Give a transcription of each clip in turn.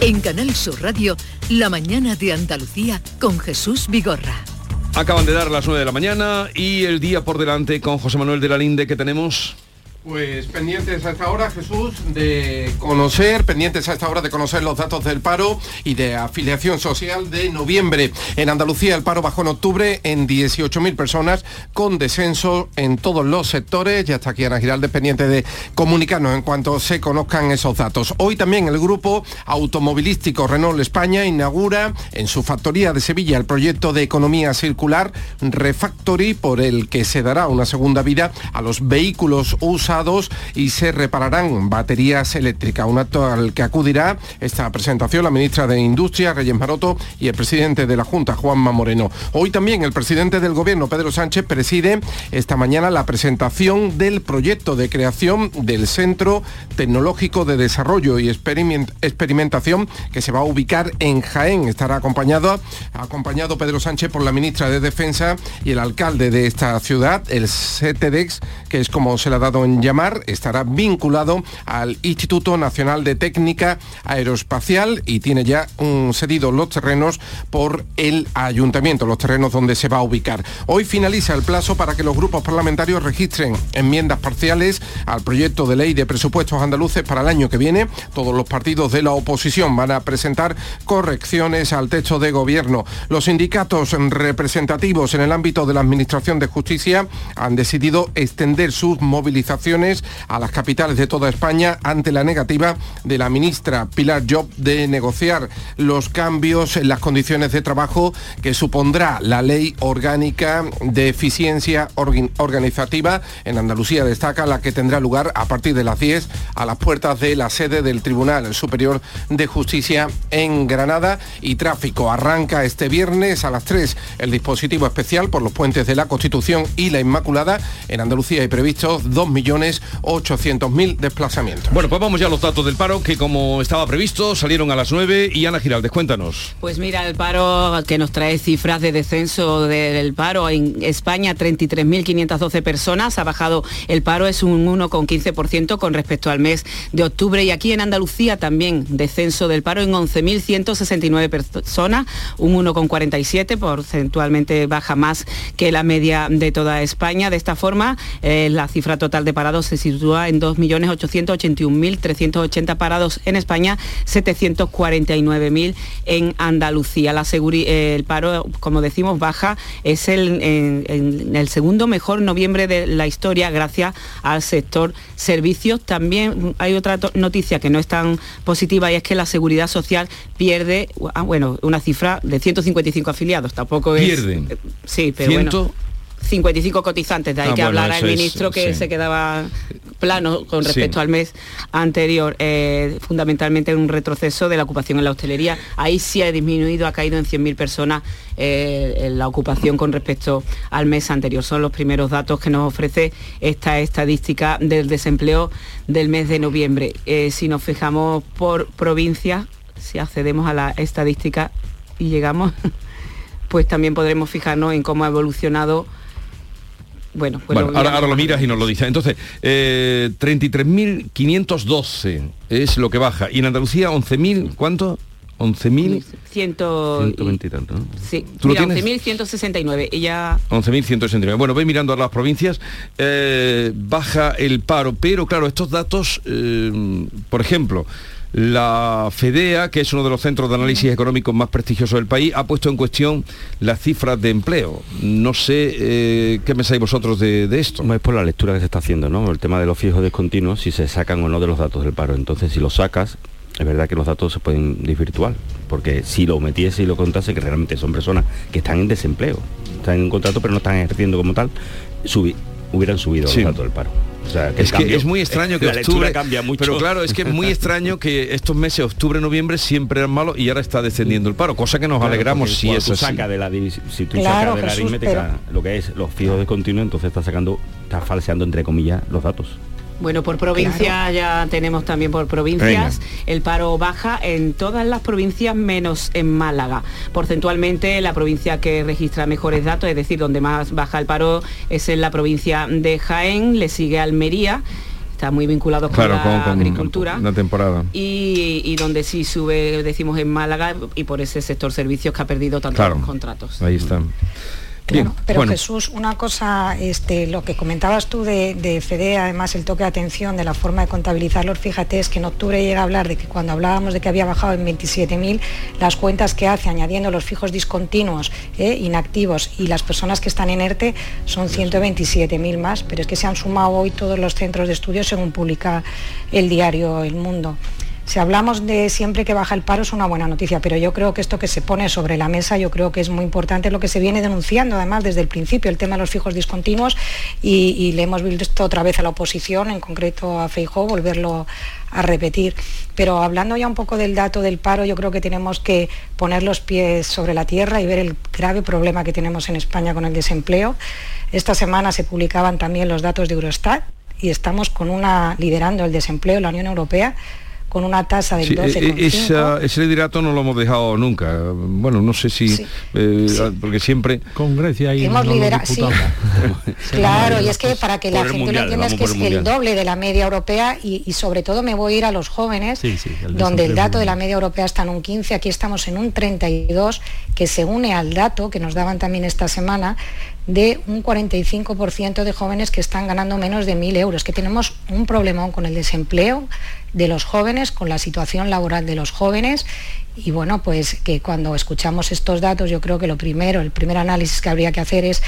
En Canal Sur Radio, La mañana de Andalucía con Jesús Vigorra. Acaban de dar las 9 de la mañana y el día por delante con José Manuel de la Linde que tenemos. Pues pendientes a esta hora, Jesús, de conocer, pendientes a esta hora de conocer los datos del paro y de afiliación social de noviembre. En Andalucía el paro bajó en octubre en 18.000 personas con descenso en todos los sectores. Ya está aquí Ana Giralde pendiente de comunicarnos en cuanto se conozcan esos datos. Hoy también el grupo automovilístico Renault España inaugura en su factoría de Sevilla el proyecto de economía circular Refactory por el que se dará una segunda vida a los vehículos usados y se repararán baterías eléctricas. Un acto al que acudirá esta presentación la ministra de Industria, Reyes Maroto, y el presidente de la Junta, Juanma Moreno. Hoy también el presidente del Gobierno, Pedro Sánchez, preside esta mañana la presentación del proyecto de creación del Centro Tecnológico de Desarrollo y Experimentación que se va a ubicar en Jaén. Estará acompañado, acompañado Pedro Sánchez por la ministra de Defensa y el alcalde de esta ciudad, el CTDEX, que es como se le ha dado en llamar, estará vinculado al Instituto Nacional de Técnica Aeroespacial y tiene ya un cedido los terrenos por el ayuntamiento, los terrenos donde se va a ubicar. Hoy finaliza el plazo para que los grupos parlamentarios registren enmiendas parciales al proyecto de ley de presupuestos andaluces para el año que viene. Todos los partidos de la oposición van a presentar correcciones al texto de gobierno. Los sindicatos representativos en el ámbito de la Administración de Justicia han decidido extender sus movilizaciones a las capitales de toda España ante la negativa de la ministra Pilar Job de negociar los cambios en las condiciones de trabajo que supondrá la ley orgánica de eficiencia organizativa. En Andalucía destaca la que tendrá lugar a partir de las 10 a las puertas de la sede del Tribunal Superior de Justicia en Granada y tráfico arranca este viernes a las 3 el dispositivo especial por los puentes de la Constitución y la Inmaculada. En Andalucía hay previstos 2.800.000 desplazamientos. Bueno, pues vamos ya a los datos del paro que como estaba previsto salieron a las 9 y Ana Giraldes, cuéntanos. Pues mira, el paro que nos trae cifras de descenso del paro en España, 33.512 personas, ha bajado el paro, es un 1,15% con respecto al mes de octubre y aquí en Andalucía también descenso del paro en 11.169 personas, un 1,47, porcentualmente baja más que la media de toda España. De esta forma, eh, la cifra total de parados se sitúa en 2.881.380 parados en España, 749.000 en Andalucía. La el paro, como decimos, baja, es el, el segundo mejor noviembre de la historia gracias al sector servicios. También hay otra noticia que no es tan positiva y es que la seguridad social pierde, ah, bueno, una cifra de 155 afiliados. Tampoco es... Pierden. Eh, sí, pero bueno 55 cotizantes, de ahí ah, que hablar al ministro que se quedaba plano con respecto al mes anterior, eh, fundamentalmente un retroceso de la ocupación en la hostelería. Ahí sí ha disminuido, ha caído en 100.000 personas eh, la ocupación con respecto al mes anterior. Son los primeros datos que nos ofrece esta estadística del desempleo del mes de noviembre. Eh, si nos fijamos por provincia, si accedemos a la estadística y llegamos, pues también podremos fijarnos en cómo ha evolucionado bueno, pues ahora, lo miras y nos lo dices. Entonces, 33.512 eh, es lo que baja. Y en Andalucía, 11.000, ¿cuánto? 11.000... 120 y tanto, ¿no? Sí, 11.169. Y ya... 11.169. Bueno, voy mirando a las provincias. Eh, baja el paro, pero claro, estos datos, eh, por ejemplo, la FEDEA, que es uno de los centros de análisis económicos más prestigiosos del país, ha puesto en cuestión las cifras de empleo. No sé eh, qué pensáis vosotros de, esto. No es por la lectura que se está haciendo, ¿no? El tema de los fijos descontinuos, si se sacan o no de los datos del paro. Entonces, si los sacas, es verdad que los datos se pueden desvirtuar, porque si lo metiese y lo contase, que realmente son personas que están en desempleo, están en contrato pero no están ejerciendo como tal, hubieran subido los datos del paro es que es muy extraño que octubre cambia mucho. Pero claro, es que es muy extraño que estos meses, octubre, noviembre, siempre eran malos y ahora está descendiendo el paro, cosa que nos alegramos si eso saca de la si tú sacas de la aritmética lo que es los fijos de continuo, entonces está sacando, está falseando entre comillas los datos. Bueno, por provincia ya tenemos también por provincias. El paro baja en todas las provincias menos en Málaga. Porcentualmente la provincia que registra mejores datos, es decir, donde más baja el paro es en la provincia de Jaén, le sigue Almería está muy vinculado con la agricultura. Una temporada. Y, donde sí sube, decimos en Málaga, y por ese sector servicios que ha perdido tantos contratos. Ahí están pero Jesús, una cosa, este, lo que comentabas tú de, FEDE, además el toque de atención de la forma de contabilizarlos, fíjate, es que en octubre llega a hablar de que cuando hablábamos de que había bajado en 27.000, las cuentas que hace añadiendo los fijos discontinuos, eh, inactivos y las personas que están en ERTE son 127.000 más, pero es que se han sumado hoy todos los centros de estudio según publica el diario El Mundo. Si hablamos de siempre que baja el paro es una buena noticia, pero yo creo que esto que se pone sobre la mesa, yo creo que es muy importante lo que se viene denunciando además desde el principio, el tema de los fijos discontinuos y, le hemos visto otra vez a la oposición, en concreto a Feijó, volverlo a repetir. Pero hablando ya un poco del dato del paro, yo creo que tenemos que poner los pies sobre la tierra y ver el grave problema que tenemos en España con el desempleo. Esta semana se publicaban también los datos de Eurostat y estamos con una liderando el desempleo en la Unión Europea con una tasa del 12,5. E, ese liderato no lo hemos dejado nunca. Bueno, no sé si... Eh, porque siempre... Con Grecia y... Hemos liderado... claro, y es que para que la gente lo entienda es que es el, doble de la media europea y, sobre todo me voy a ir a los jóvenes, donde el dato de la media europea está en un 15, aquí estamos en un 32, que se une al dato que nos daban también esta semana de un 45% de jóvenes que están ganando menos de 1.000 euros, que tenemos un problemón con el desempleo de los jóvenes, con la situación laboral de los jóvenes. Y bueno, pues que cuando escuchamos estos datos yo creo que lo primero, el primer análisis que habría que hacer es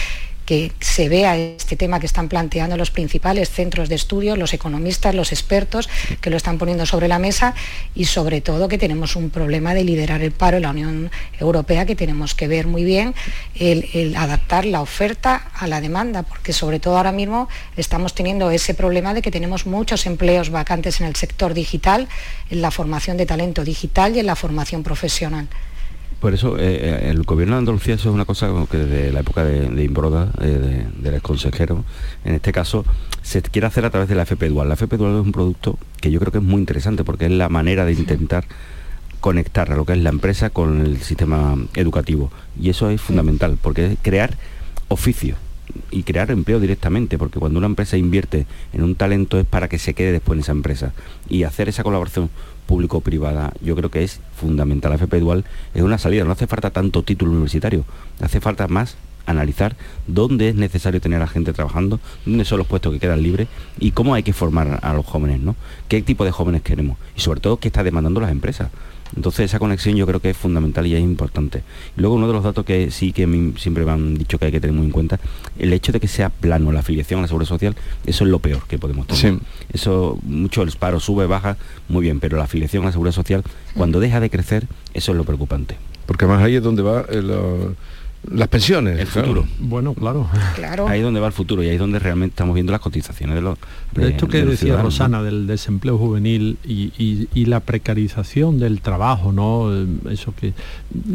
que se vea este tema que están planteando los principales centros de estudio, los economistas, los expertos que lo están poniendo sobre la mesa y sobre todo que tenemos un problema de liderar el paro en la Unión Europea que tenemos que ver muy bien el, adaptar la oferta a la demanda, porque sobre todo ahora mismo estamos teniendo ese problema de que tenemos muchos empleos vacantes en el sector digital, en la formación de talento digital y en la formación profesional. Por eso eh, eh, el gobierno de Andalucía eso es una cosa que desde la época de, Imbroda, eh, del ex consejero, en este caso, se quiere hacer a través de la FP Dual. La FP Dual es un producto que yo creo que es muy interesante porque es la manera de intentar conectar a lo que es la empresa con el sistema educativo. Y eso es fundamental, porque es crear oficio y crear empleo directamente, porque cuando una empresa invierte en un talento es para que se quede después en esa empresa. Y hacer esa colaboración público-privada, yo creo que es fundamental. La FP Dual es una salida, no hace falta tanto título universitario, hace falta más analizar dónde es necesario tener a gente trabajando, dónde son los puestos que quedan libres y cómo hay que formar a los jóvenes, ¿no? ¿Qué tipo de jóvenes queremos? Y sobre todo, ¿qué está demandando las empresas? Entonces esa conexión yo creo que es fundamental y es importante. luego uno de los datos que sí que siempre me han dicho que hay que tener muy en cuenta, el hecho de que sea plano la afiliación a la seguridad social, eso es lo peor que podemos tener. Eso, mucho el paro sube, baja, muy bien, pero la afiliación a la seguridad social, cuando deja de crecer, eso es lo preocupante. Porque además ahí es donde va el, las pensiones. El futuro. Bueno, claro. Ahí es donde va el futuro y ahí es donde realmente estamos viendo las cotizaciones de los... Pero esto que decía Rosana del desempleo juvenil y, la precarización del trabajo, ¿no? Eso que...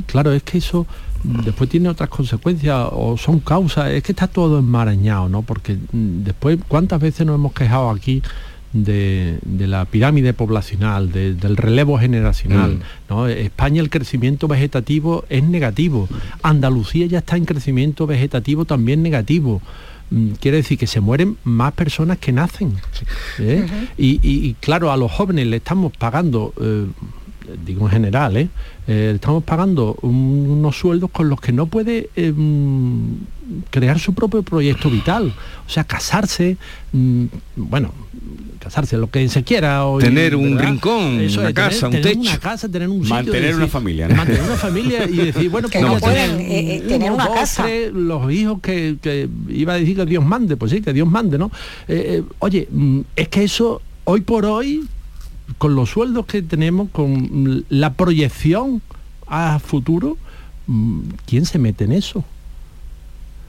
Claro, es que eso después tiene otras consecuencias o son causas, es que está todo enmarañado, ¿no? Porque después, ¿cuántas veces nos hemos quejado aquí? De, la pirámide poblacional, del relevo generacional. Mm. España el crecimiento vegetativo es negativo. Andalucía ya está en crecimiento vegetativo también negativo mm, quiere decir que se mueren más personas que nacen. ¿eh? y, claro, a los jóvenes le estamos pagando, eh, digo en general, ¿eh? estamos pagando unos sueldos con los que no puede mm, crear su propio proyecto vital. O sea, casarse, bueno, casarse, lo que se quiera. tener un rincón, una casa, un techo. Una casa, tener un sitio, Mantener una familia. Mantener una familia y decir, bueno, que no pueden eh, eh, tener una casa. los hijos que, iba a decir que Dios mande, pues sí, que Dios mande, ¿no? Eh, oye, mm, es que eso, hoy por hoy, con los sueldos que tenemos, con la proyección a futuro, mm, ¿quién se mete en eso?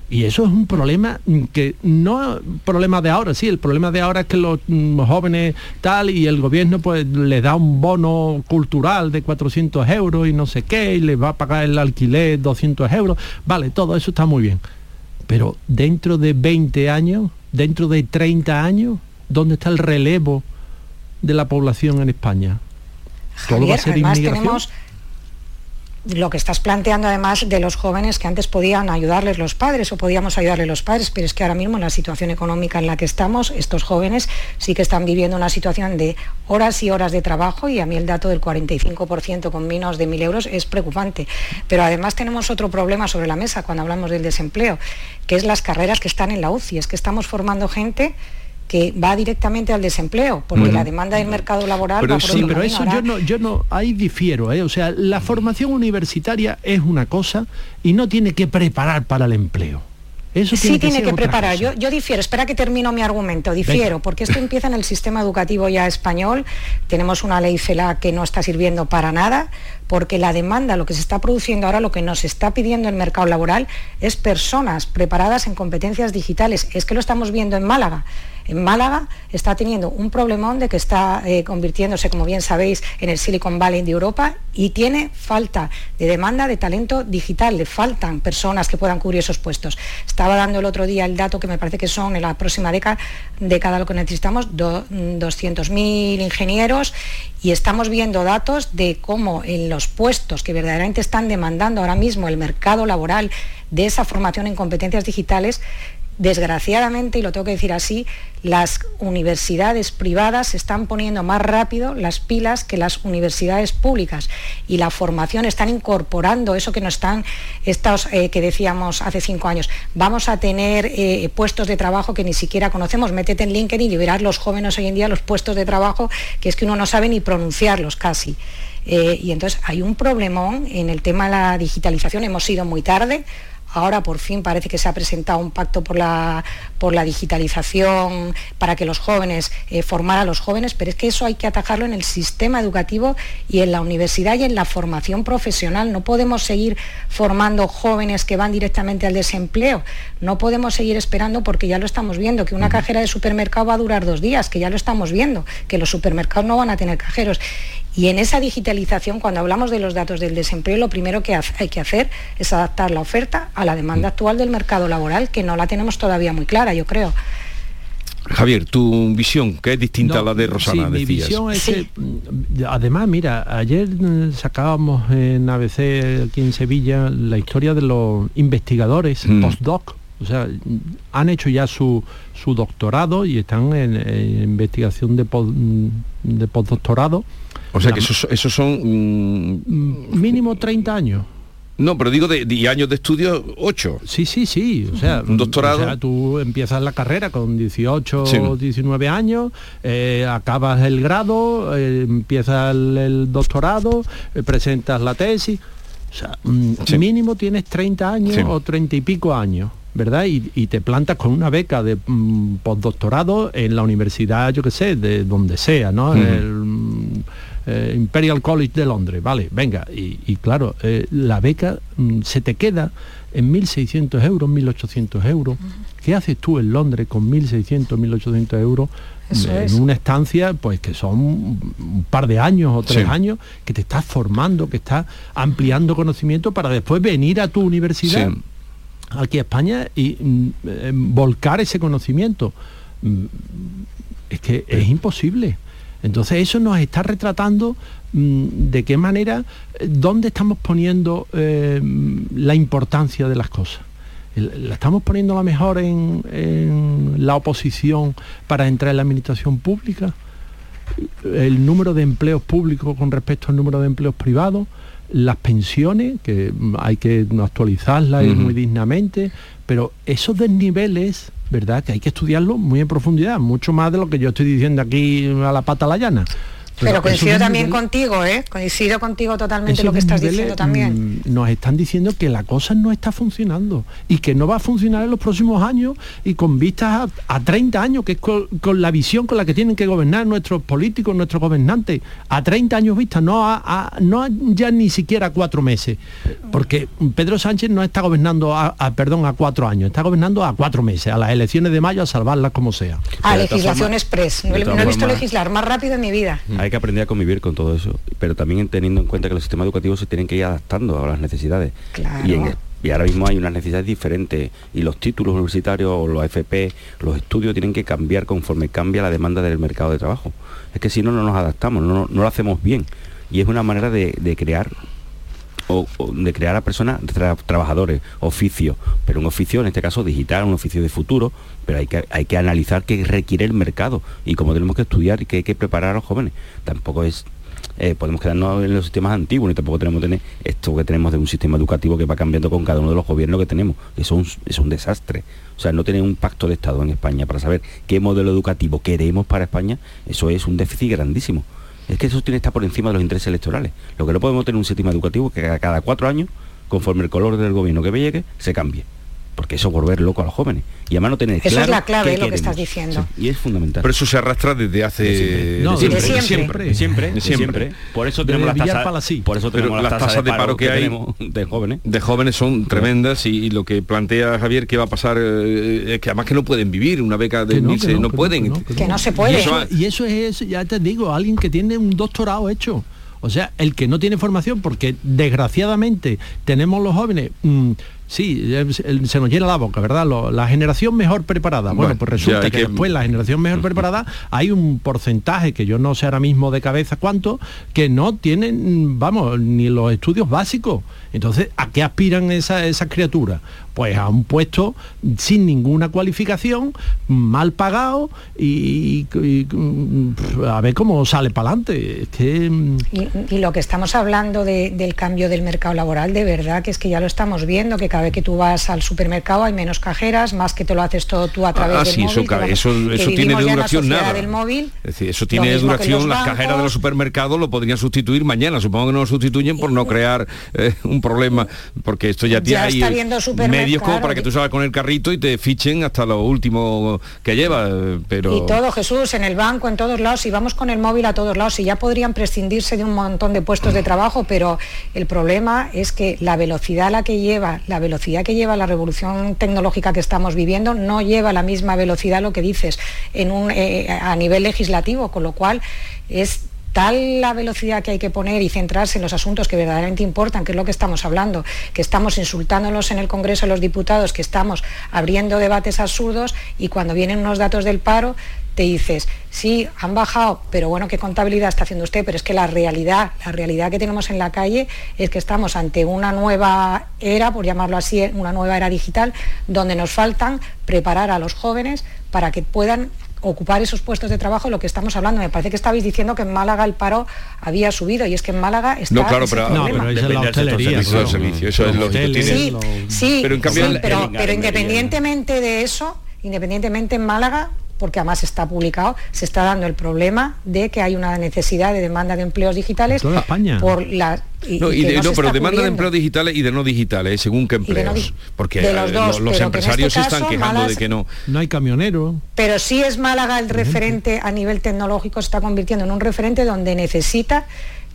Y eso es un problema que no problema de ahora, sí, el problema de ahora es que los mm, jóvenes tal y el gobierno pues les da un bono cultural de 400 euros y no sé qué, y les va a pagar el alquiler 200 euros. Vale, todo eso está muy bien. Pero dentro de 20 años, dentro de 30 años, ¿dónde está el relevo de la población en España? Todo va a ser inmigración lo que estás planteando además de los jóvenes que antes podían ayudarles los padres o podíamos ayudarles los padres, pero es que ahora mismo en la situación económica en la que estamos, estos jóvenes sí que están viviendo una situación de horas y horas de trabajo y a mí el dato del 45% con menos de 1.000 euros es preocupante. Pero además tenemos otro problema sobre la mesa cuando hablamos del desempleo, que es las carreras que están en la UCI, es que estamos formando gente que va directamente al desempleo, porque la demanda del mercado laboral pero sí, pero eso yo no, yo no, ahí difiero, ¿eh? o sea, la formación universitaria es una cosa y no tiene que preparar para el empleo. Eso sí tiene que, preparar. Yo, yo, difiero, espera que termino mi argumento, difiero, porque esto empieza en el sistema educativo ya español, tenemos una ley CELA que no está sirviendo para nada, porque la demanda, lo que se está produciendo ahora, lo que nos está pidiendo el mercado laboral es personas preparadas en competencias digitales. Es que lo estamos viendo en Málaga en Málaga está teniendo un problemón de que está eh, convirtiéndose, como bien sabéis, en el Silicon Valley de Europa y tiene falta de demanda de talento digital, le faltan personas que puedan cubrir esos puestos. Estaba dando el otro día el dato que me parece que son en la próxima década, década lo que necesitamos, 200.000 ingenieros y estamos viendo datos de cómo en los puestos que verdaderamente están demandando ahora mismo el mercado laboral de esa formación en competencias digitales, desgraciadamente, y lo tengo que decir así, las universidades privadas están poniendo más rápido las pilas que las universidades públicas y la formación están incorporando eso que nos están, estos, eh, que decíamos hace cinco años. Vamos a tener eh, puestos de trabajo que ni siquiera conocemos. Métete en LinkedIn y verás los jóvenes hoy en día los puestos de trabajo que es que uno no sabe ni pronunciarlos casi. Eh, y entonces hay un problemón en el tema de la digitalización. Hemos ido muy tarde Ahora por fin parece que se ha presentado un pacto por la, por la digitalización para que los jóvenes, eh, formar a los jóvenes, pero es que eso hay que atajarlo en el sistema educativo y en la universidad y en la formación profesional. No podemos seguir formando jóvenes que van directamente al desempleo. No podemos seguir esperando porque ya lo estamos viendo, que una cajera de supermercado va a durar dos días, que ya lo estamos viendo, que los supermercados no van a tener cajeros. Y en esa digitalización, cuando hablamos de los datos del desempleo, lo primero que hay que hacer es adaptar la oferta a la demanda actual del mercado laboral, que no la tenemos todavía muy clara, yo creo. Javier, tu visión, que es distinta a la de Rosana, sí, Mi visión es que, mm, además, mira, ayer mm, sacábamos en ABC aquí en Sevilla la historia de los investigadores mm. postdoc, o sea, han hecho ya su, su doctorado y están en, investigación de, de postdoctorado o sea que esos, son... Mm, mínimo 30 años. No, pero digo de, años de estudio, 8. Sí, sí, sí. O sea, un doctorado. O sea, tú empiezas la carrera con 18 o 19 años, eh, acabas el grado, eh, empiezas el, doctorado, eh, presentas la tesis. O sea, mm, mínimo tienes 30 años o 30 y pico años. ¿verdad? Y, te plantas con una beca de mm, postdoctorado en la universidad, yo qué sé, de donde sea, ¿no? Eh, Imperial College de Londres, vale, venga, y, claro, eh, la beca mm, se te queda en 1.600 euros, 1.800 euros. ¿Qué haces tú en Londres con 1.600, 1.800 euros en una estancia, pues que son un par de años o tres años, que te estás formando, que estás ampliando conocimiento para después venir a tu universidad, aquí a España, y mm, eh, volcar ese conocimiento? Mm, es que es imposible. Entonces eso nos está retratando mm, de qué manera, eh, dónde estamos poniendo eh, la importancia de las cosas. ¿La estamos poniendo a lo mejor en, la oposición para entrar en la administración pública? ¿El número de empleos públicos con respecto al número de empleos privados? las pensiones, que hay que actualizarlas muy dignamente, pero esos desniveles ¿verdad? Que hay que estudiarlo muy en profundidad, mucho más de lo que yo estoy diciendo aquí a la pata la llana. Pero, coincido también contigo, ¿eh? Coincido contigo totalmente lo que estás diciendo también. Mm, nos están diciendo que la cosa no está funcionando y que no va a funcionar en los próximos años y con vistas a, 30 años, que es con, la visión con la que tienen que gobernar nuestros políticos, nuestros gobernantes, a 30 años vistas, no, a, no ya ni siquiera a cuatro meses. Porque Pedro Sánchez no está gobernando a, perdón, a cuatro años, está gobernando a cuatro meses, a las elecciones de mayo, a salvarlas como sea. A legislación express. No, he visto legislar más rápido en mi vida hay que aprender a convivir con todo eso, pero también teniendo en cuenta que los sistemas educativos se tienen que ir adaptando a las necesidades. Y, ahora mismo hay unas necesidades diferentes y los títulos universitarios o los FP, los estudios tienen que cambiar conforme cambia la demanda del mercado de trabajo. Es que si no, no nos adaptamos, no, lo hacemos bien. Y es una manera de, crear o, de crear a personas, trabajadores, oficios, pero un oficio en este caso digital, un oficio de futuro, pero hay que, hay que analizar qué requiere el mercado y cómo tenemos que estudiar y qué hay que preparar a los jóvenes. Tampoco es eh, podemos quedarnos en los sistemas antiguos, ni tampoco tenemos tener esto que tenemos de un sistema educativo que va cambiando con cada uno de los gobiernos que tenemos. Eso es un, desastre. O sea, no tener un pacto de Estado en España para saber qué modelo educativo queremos para España, eso es un déficit grandísimo. Es que eso tiene que estar por encima de los intereses electorales. Lo que no podemos tener un sistema educativo que cada cuatro años, conforme el color del gobierno que llegue, se cambie porque eso volver loco a los jóvenes. Y además no tener Eso es la clave de lo que estás diciendo. y es fundamental. Pero eso se arrastra desde hace no, siempre, siempre, siempre, siempre, Por eso tenemos las tasas, por eso tenemos las, tasas, de paro, que, hay de jóvenes. De jóvenes son tremendas y, lo que plantea Javier que va a pasar eh, es que además que no pueden vivir una beca de no, no, pueden. Que no, se puede. Y eso, es, ya te digo, alguien que tiene un doctorado hecho. O sea, el que no tiene formación, porque desgraciadamente tenemos los jóvenes mm, Sí, se nos llena la boca, ¿verdad? la generación mejor preparada. Bueno, pues resulta que, después la generación mejor preparada hay un porcentaje que yo no sé ahora mismo de cabeza cuánto, que no tienen, vamos, ni los estudios básicos. Entonces, ¿a qué aspiran esas esa criaturas? Pues a un puesto sin ninguna cualificación, mal pagado y, a ver cómo sale para adelante. Mm, y, lo que estamos hablando del cambio del mercado laboral, de verdad que es que ya lo estamos viendo, que cada vez que tú vas al supermercado hay menos cajeras, más que te lo haces todo tú a través ah, del móvil. Eso, eso, tiene duración nada. Del móvil, es decir, eso tiene duración, las cajeras de los supermercados lo podrían sustituir mañana, supongo que no lo sustituyen por no crear eh, un problema, porque esto ya, tiene ahí medios como para que tú salgas con el carrito y te fichen hasta lo último que lleva, pero... Y todo, Jesús, en el banco, en todos lados, y vamos con el móvil a todos lados, y ya podrían prescindirse de un montón de puestos de trabajo, pero el problema es que la velocidad a la que lleva, la velocidad que lleva la revolución tecnológica que estamos viviendo no lleva la misma velocidad lo que dices en un, eh, a nivel legislativo, con lo cual es tal la velocidad que hay que poner y centrarse en los asuntos que verdaderamente importan, que es lo que estamos hablando, que estamos insultándolos en el Congreso los diputados, que estamos abriendo debates absurdos y cuando vienen unos datos del paro te dices, sí, han bajado, pero bueno, ¿qué contabilidad está haciendo usted? Pero es que la realidad, la realidad que tenemos en la calle es que estamos ante una nueva era, por llamarlo así, una nueva era digital, donde nos faltan preparar a los jóvenes para que puedan ocupar esos puestos de trabajo, lo que estamos hablando. Me parece que estabais diciendo que en Málaga el paro había subido y es que en Málaga está No, claro, pero, no, pero es la hostelería, eso es lo que Sí, sí, pero, pero independientemente de eso, independientemente en Málaga porque además está publicado, se está dando el problema de que hay una necesidad de demanda de empleos digitales toda España. por la no, pero demanda de empleos digitales y de no digitales, ¿eh? según qué empleos. porque eh, los, empresarios este se están quejando de que no. No hay camioneros. Pero sí es Málaga el referente a nivel tecnológico, se está convirtiendo en un referente donde necesita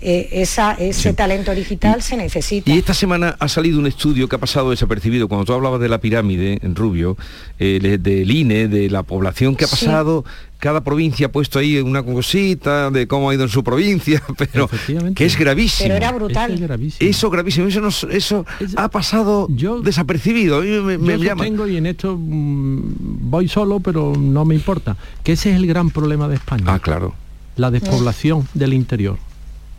eh, esa, ese talento digital se necesita. Y esta semana ha salido un estudio que ha pasado desapercibido, cuando tú hablabas de la pirámide en Rubio, eh, del INE, de la población que ha pasado, cada provincia ha puesto ahí una cosita de cómo ha ido en su provincia, pero que es gravísimo. Pero era brutal. Eso gravísimo, eso, eso ha pasado yo, desapercibido. me, yo tengo y en esto mm, voy solo, pero no me importa, que ese es el gran problema de España. Ah, claro. La despoblación del interior.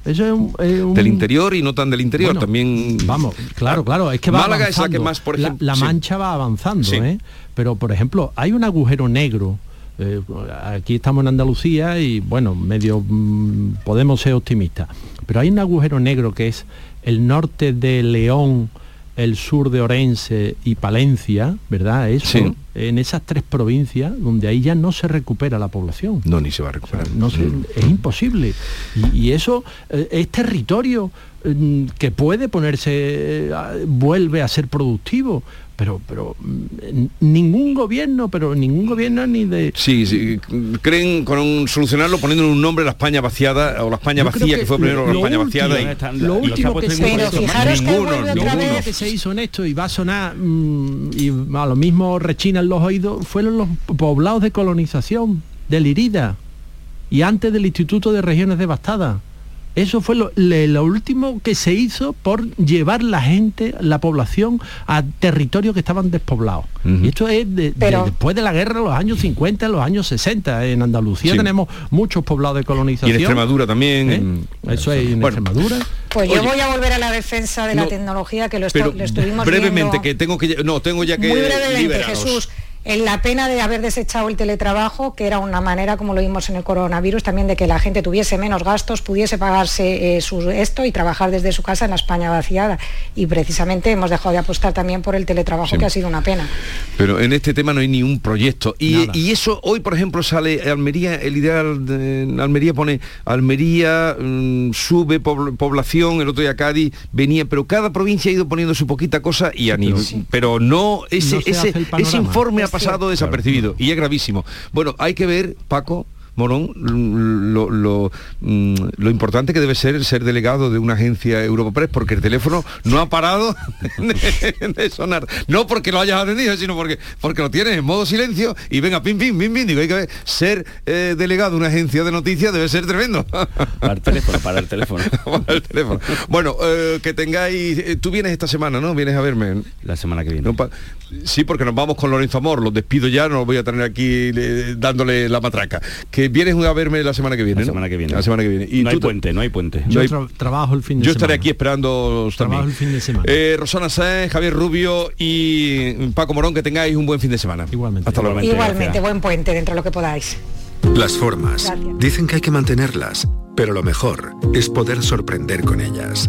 Eso es un, Del interior y no tan del interior, también... Vamos, claro, claro, es que va Málaga es la que más, por ejemplo... La, mancha va avanzando, ¿eh? Pero, por ejemplo, hay un agujero negro, eh, aquí estamos en Andalucía y, bueno, medio mm, podemos ser optimistas, pero hay un agujero negro que es el norte de León, el sur de Orense y Palencia, ¿verdad? Eso, en esas tres provincias donde ahí ya no se recupera la población. No, ni se va a recuperar. no Es imposible. Y, eso eh, es territorio mm, que puede ponerse, eh, vuelve a ser productivo, pero pero mm, ningún gobierno pero ningún gobierno ni de sí, sí creen con solucionarlo poniendo un nombre la España vaciada o la España vacía que, fue primero la España vaciada y, lo último que se, pero ninguno, que se hizo en esto y va a sonar mm, y a lo mismo rechinan los oídos fueron los poblados de colonización de Lirida y antes del Instituto de Regiones Devastadas Eso fue lo, último que se hizo por llevar la gente, la población, a territorios que estaban despoblados. Y esto es después de la guerra, los años 50, los años 60. En Andalucía tenemos muchos poblados de colonización. Y en Extremadura también. ¿Eh? Eso es en Extremadura. Pues yo voy a volver a la defensa de la tecnología que lo, estuvimos brevemente, que tengo que no tengo ya que muy brevemente, Jesús en la pena de haber desechado el teletrabajo, que era una manera, como lo vimos en el coronavirus, también de que la gente tuviese menos gastos, pudiese pagarse eh, su, esto y trabajar desde su casa en la España vaciada. Y precisamente hemos dejado de apostar también por el teletrabajo, que ha sido una pena. Pero en este tema no hay ni un proyecto. Y, eso hoy, por ejemplo, sale Almería, el ideal de Almería pone Almería mm, sube población, el otro día Cádiz venía, pero cada provincia ha ido poniendo su poquita cosa y a pero, no ese, ese, ese informe pasado desapercibido y es gravísimo. Bueno, hay que ver, Paco, Morón, lo, mm, lo, importante que debe ser ser delegado de una agencia Europress, porque el teléfono no ha parado de, sonar. No porque lo hayas atendido, sino porque, porque lo tienes en modo silencio y venga, pim, pim, pim, pim. Digo, hay que ver, ser eh, delegado de una agencia de noticias debe ser tremendo. para el teléfono, para el teléfono. para el teléfono. Bueno, eh, que tengáis... Eh, tú vienes esta semana, ¿no? Vienes a verme. La semana que viene. sí, porque nos vamos con Lorenzo Amor, los despido ya, no los voy a tener aquí dándole la matraca. Que vienes a verme la semana que viene. La semana que viene. La semana que viene. Y no hay puente, no hay puente. Yo trabajo el fin de semana. Yo estaré aquí esperando trabajo el fin de semana. Eh, Rosana Sáenz, Javier Rubio y Paco Morón, que tengáis un buen fin de semana. Igualmente. Hasta luego. Igualmente, buen puente dentro de lo que podáis. Las formas. Dicen que hay que mantenerlas, pero lo mejor es poder sorprender con ellas.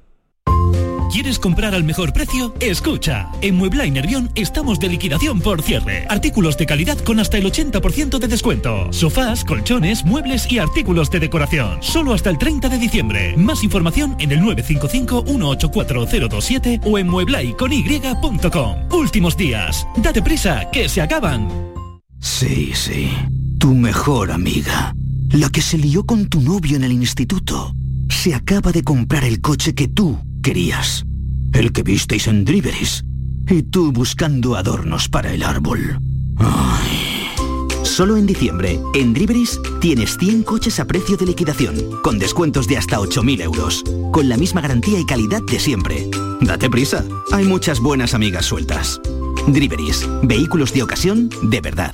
¿Quieres comprar al mejor precio? Escucha, en Muebla y Nervión estamos de liquidación por cierre. Artículos de calidad con hasta el 80% de descuento. Sofás, colchones, muebles y artículos de decoración. Solo hasta el 30 de diciembre. Más información en el 955-184027 o en mueblaycony.com. Últimos días. Date prisa, que se acaban. Sí, sí. Tu mejor amiga. La que se lió con tu novio en el instituto. Se acaba de comprar el coche que tú querías. El que visteis en Driveris. Y tú buscando adornos para el árbol. Solo en diciembre, en Driveris, tienes 100 coches a precio de liquidación, con descuentos de hasta 8.000 euros, con la misma garantía y calidad de siempre. Date prisa, hay muchas buenas amigas sueltas. Driveris, vehículos de ocasión de verdad.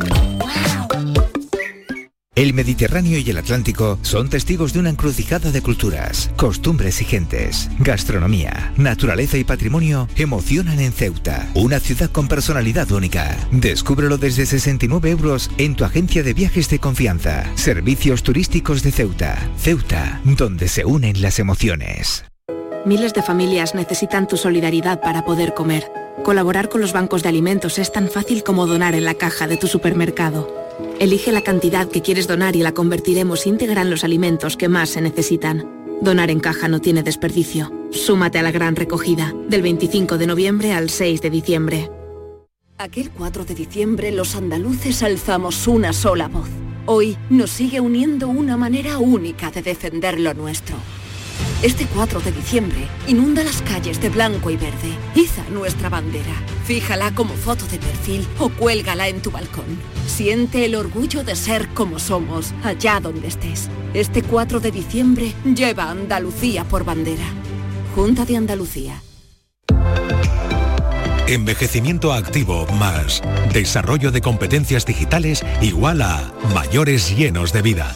El Mediterráneo y el Atlántico son testigos de una encrucijada de culturas, costumbres y gentes. Gastronomía, naturaleza y patrimonio emocionan en Ceuta, una ciudad con personalidad única. Descúbrelo desde 69 euros en tu agencia de viajes de confianza. Servicios turísticos de Ceuta. Ceuta, donde se unen las emociones. Miles de familias necesitan tu solidaridad para poder comer. Colaborar con los bancos de alimentos es tan fácil como donar en la caja de tu supermercado. Elige la cantidad que quieres donar y la convertiremos íntegra en los alimentos que más se necesitan. Donar en caja no tiene desperdicio. Súmate a la gran recogida, del 25 de noviembre al 6 de diciembre. Aquel 4 de diciembre los andaluces alzamos una sola voz. Hoy nos sigue uniendo una manera única de defender lo nuestro. Este 4 de diciembre, inunda las calles de blanco y verde. Iza nuestra bandera. Fíjala como foto de perfil o cuélgala en tu balcón. Siente el orgullo de ser como somos, allá donde estés. Este 4 de diciembre, lleva Andalucía por bandera. Junta de Andalucía. Envejecimiento activo más desarrollo de competencias digitales igual a mayores llenos de vida.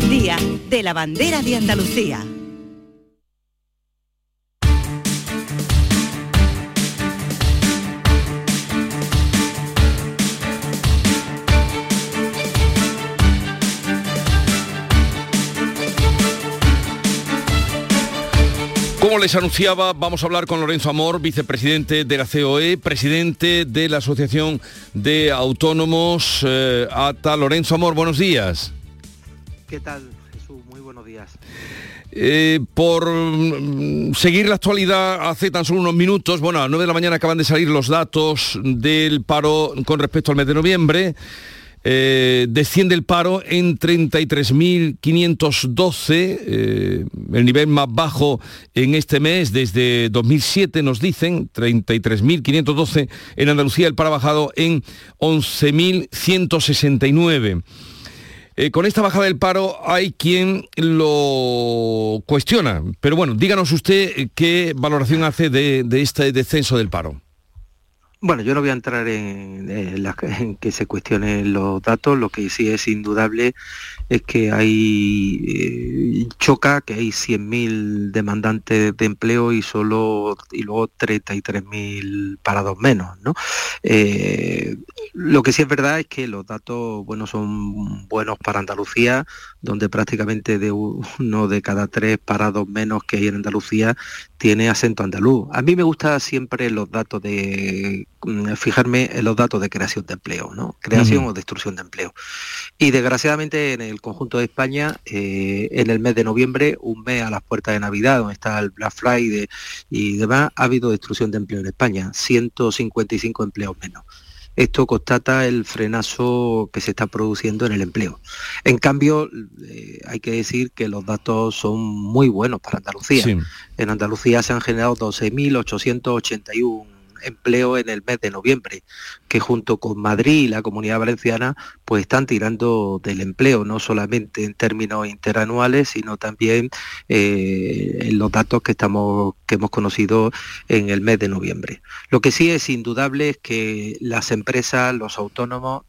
Día de la Bandera de Andalucía. Como les anunciaba, vamos a hablar con Lorenzo Amor, vicepresidente de la COE, presidente de la Asociación de Autónomos eh, ATA. Lorenzo Amor, buenos días. ¿Qué tal, Jesús? Muy buenos días. Eh, por mm, seguir la actualidad hace tan solo unos minutos, bueno, a las 9 de la mañana acaban de salir los datos del paro con respecto al mes de noviembre. Eh, desciende el paro en 33.512, eh, el nivel más bajo en este mes desde 2007 nos dicen, 33.512, en Andalucía el paro ha bajado en 11.169. Eh, con esta bajada del paro hay quien lo cuestiona, pero bueno, díganos usted qué valoración hace de este descenso del paro. Bueno, yo no voy a entrar en, en, que se cuestionen los datos, lo que sí es indudable es que hay eh, choca que hay 100.000 demandantes de empleo y solo y luego 33.000 parados menos, ¿no? Eh, lo que sí es verdad es que los datos bueno son buenos para Andalucía, donde prácticamente de uno de cada tres parados menos que hay en Andalucía tiene acento andaluz. A mí me gusta siempre los datos de mm, fijarme en los datos de creación de empleo, ¿no? Creación o destrucción de empleo. Y desgraciadamente en el conjunto de España, eh, en el mes de noviembre, un mes a las puertas de Navidad, donde está el Black Friday y demás, ha habido destrucción de empleo en España, 155 empleos menos. Esto constata el frenazo que se está produciendo en el empleo. En cambio, eh, hay que decir que los datos son muy buenos para Andalucía. En Andalucía se han generado 12.881 empleo en el mes de noviembre, que junto con Madrid y la Comunidad Valenciana pues están tirando del empleo, no solamente en términos interanuales, sino también eh, en los datos que, estamos, que hemos conocido en el mes de noviembre. Lo que sí es indudable es que las empresas, los autónomos,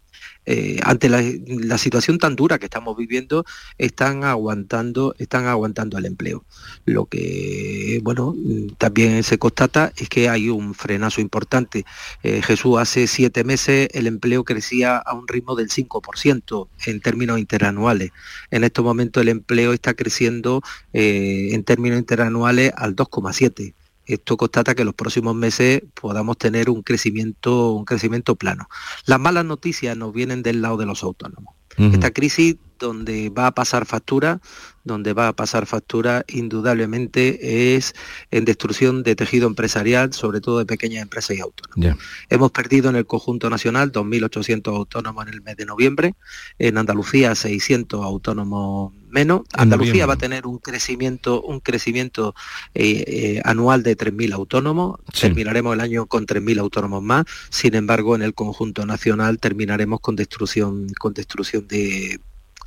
eh, ante la, situación tan dura que estamos viviendo, están aguantando, están aguantando el empleo. Lo que, bueno, también se constata es que hay un frenazo importante. Eh, Jesús, hace siete meses el empleo crecía a un ritmo del 5% en términos interanuales. En estos momentos el empleo está creciendo eh, en términos interanuales al 2,7% esto constata que en los próximos meses podamos tener un crecimiento, un crecimiento plano. Las malas noticias nos vienen del lado de los autónomos. Esta crisis donde va a pasar factura, donde va a pasar factura indudablemente es en destrucción de tejido empresarial, sobre todo de pequeñas empresas y autónomos. Hemos perdido en el conjunto nacional 2.800 autónomos en el mes de noviembre, en Andalucía 600 autónomos menos. Andalucía va a tener un crecimiento, un crecimiento eh, eh, anual de 3.000 autónomos. Terminaremos el año con 3.000 autónomos más. Sin embargo, en el conjunto nacional terminaremos con destrucción, con destrucción de,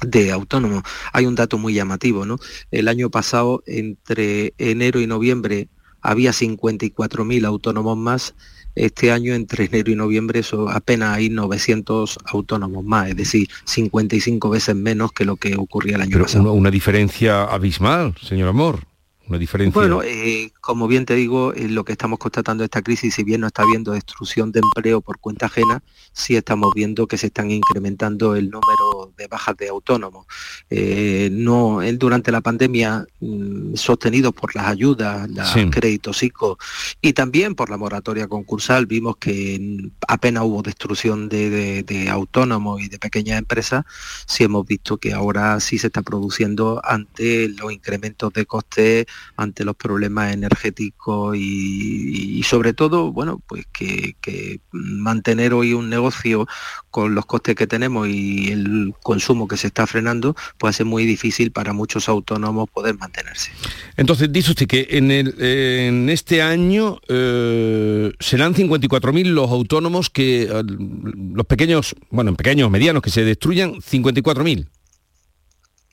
de autónomos. Hay un dato muy llamativo, ¿no? El año pasado, entre enero y noviembre, había 54.000 autónomos más. Este año, entre enero y noviembre, eso apenas hay 900 autónomos más, es decir, 55 veces menos que lo que ocurría el año pasado. Una, una diferencia abismal, señor Amor. Una diferencia. Bueno, eh, como bien te digo, eh, lo que estamos constatando esta crisis, si bien no está habiendo destrucción de empleo por cuenta ajena, sí estamos viendo que se están incrementando el número de bajas de autónomos. Eh, no, durante la pandemia, mm, sostenidos por las ayudas, los créditos ICO y también por la moratoria concursal, vimos que apenas hubo destrucción de, de autónomos y de pequeñas empresas, sí hemos visto que ahora sí se está produciendo ante los incrementos de costes ante los problemas energéticos y, sobre todo, bueno, pues que, mantener hoy un negocio con los costes que tenemos y el consumo que se está frenando, puede ser muy difícil para muchos autónomos poder mantenerse. Entonces, dice usted que en, en este año eh, serán 54.000 los autónomos que, los pequeños, bueno, pequeños, medianos que se destruyan, 54.000.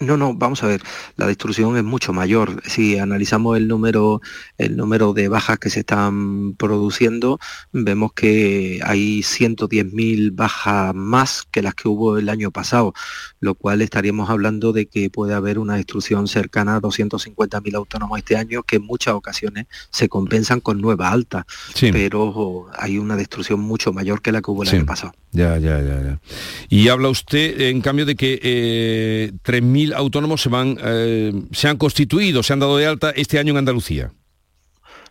No, no, vamos a ver, la destrucción es mucho mayor. Si analizamos el número, el número de bajas que se están produciendo, vemos que hay 110.000 bajas más que las que hubo el año pasado, lo cual estaríamos hablando de que puede haber una destrucción cercana a 250.000 autónomos este año, que en muchas ocasiones se compensan con nueva alta, pero hay una destrucción mucho mayor que la que hubo el año pasado. Ya, ya, ya, ya. Y habla usted, en cambio, de que eh, 3.000 autónomos se, van, eh, se han constituido, se han dado de alta este año en Andalucía.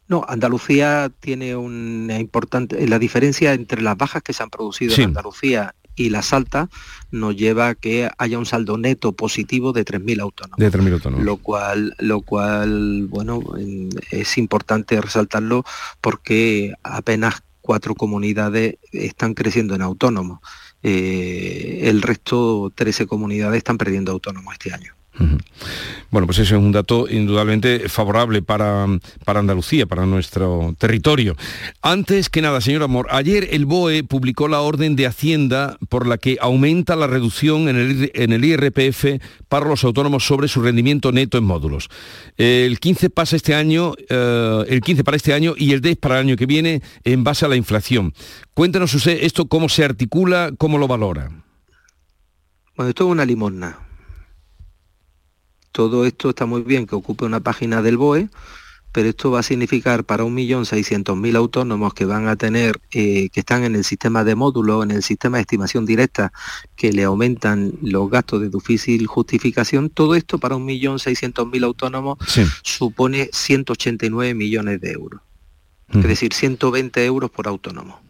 No, Andalucía tiene una importante... La diferencia entre las bajas que se han producido en Andalucía y las altas nos lleva a que haya un saldo neto positivo de 3.000 autónomos. De 3.000 autónomos. Lo cual, lo cual, bueno, es importante resaltarlo porque apenas cuatro comunidades están creciendo en autónomos. Eh, el resto, 13 comunidades, están perdiendo autónomos este año. Bueno, pues eso es un dato indudablemente favorable para, para, Andalucía, para nuestro territorio. Antes que nada, señor Amor, ayer el BOE publicó la orden de Hacienda por la que aumenta la reducción en el, en el IRPF para los autónomos sobre su rendimiento neto en módulos. El 15 pasa este año, eh, el 15 para este año y el 10 para el año que viene en base a la inflación. Cuéntanos usted esto cómo se articula, cómo lo valora. Bueno, esto es una limosna todo esto está muy bien que ocupe una página del BOE, pero esto va a significar para 1.600.000 autónomos que van a tener, eh, que están en el sistema de módulo, en el sistema de estimación directa, que le aumentan los gastos de difícil justificación, todo esto para 1.600.000 autónomos supone 189 millones de euros. Es decir, 120 euros por autónomo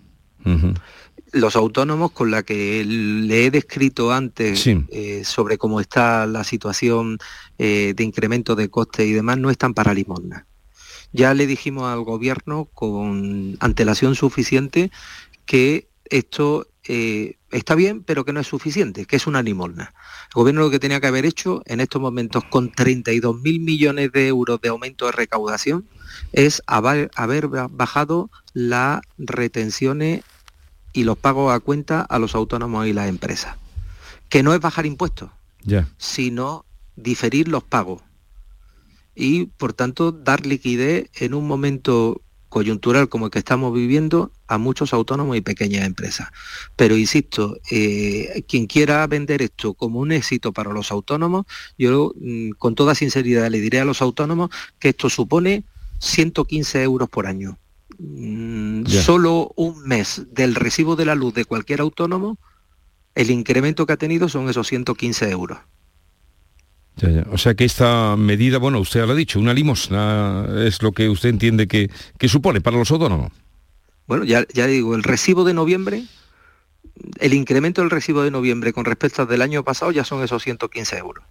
los autónomos con la que le he descrito antes eh, sobre cómo está la situación eh, de incremento de costes y demás no están para limosna. Ya le dijimos al gobierno con antelación suficiente que esto eh, está bien, pero que no es suficiente, que es una limosna. El gobierno lo que tenía que haber hecho en estos momentos con 32.000 millones de euros de aumento de recaudación es haber, haber bajado las retenciones y los pagos a cuenta a los autónomos y las empresas. Que no es bajar impuestos, sino diferir los pagos. Y por tanto dar liquidez en un momento coyuntural como el que estamos viviendo a muchos autónomos y pequeñas empresas. Pero insisto, eh, quien quiera vender esto como un éxito para los autónomos, yo mm, con toda sinceridad le diré a los autónomos que esto supone 115 euros por año. Mm, solo un mes del recibo de la luz de cualquier autónomo, el incremento que ha tenido son esos 115 euros. O sea que esta medida, bueno, usted lo ha dicho, una limosna es lo que usted entiende que, supone para los autónomos. Bueno, ya, ya digo, el recibo de noviembre el incremento del recibo de noviembre con respecto al del año pasado ya son esos 115 euros.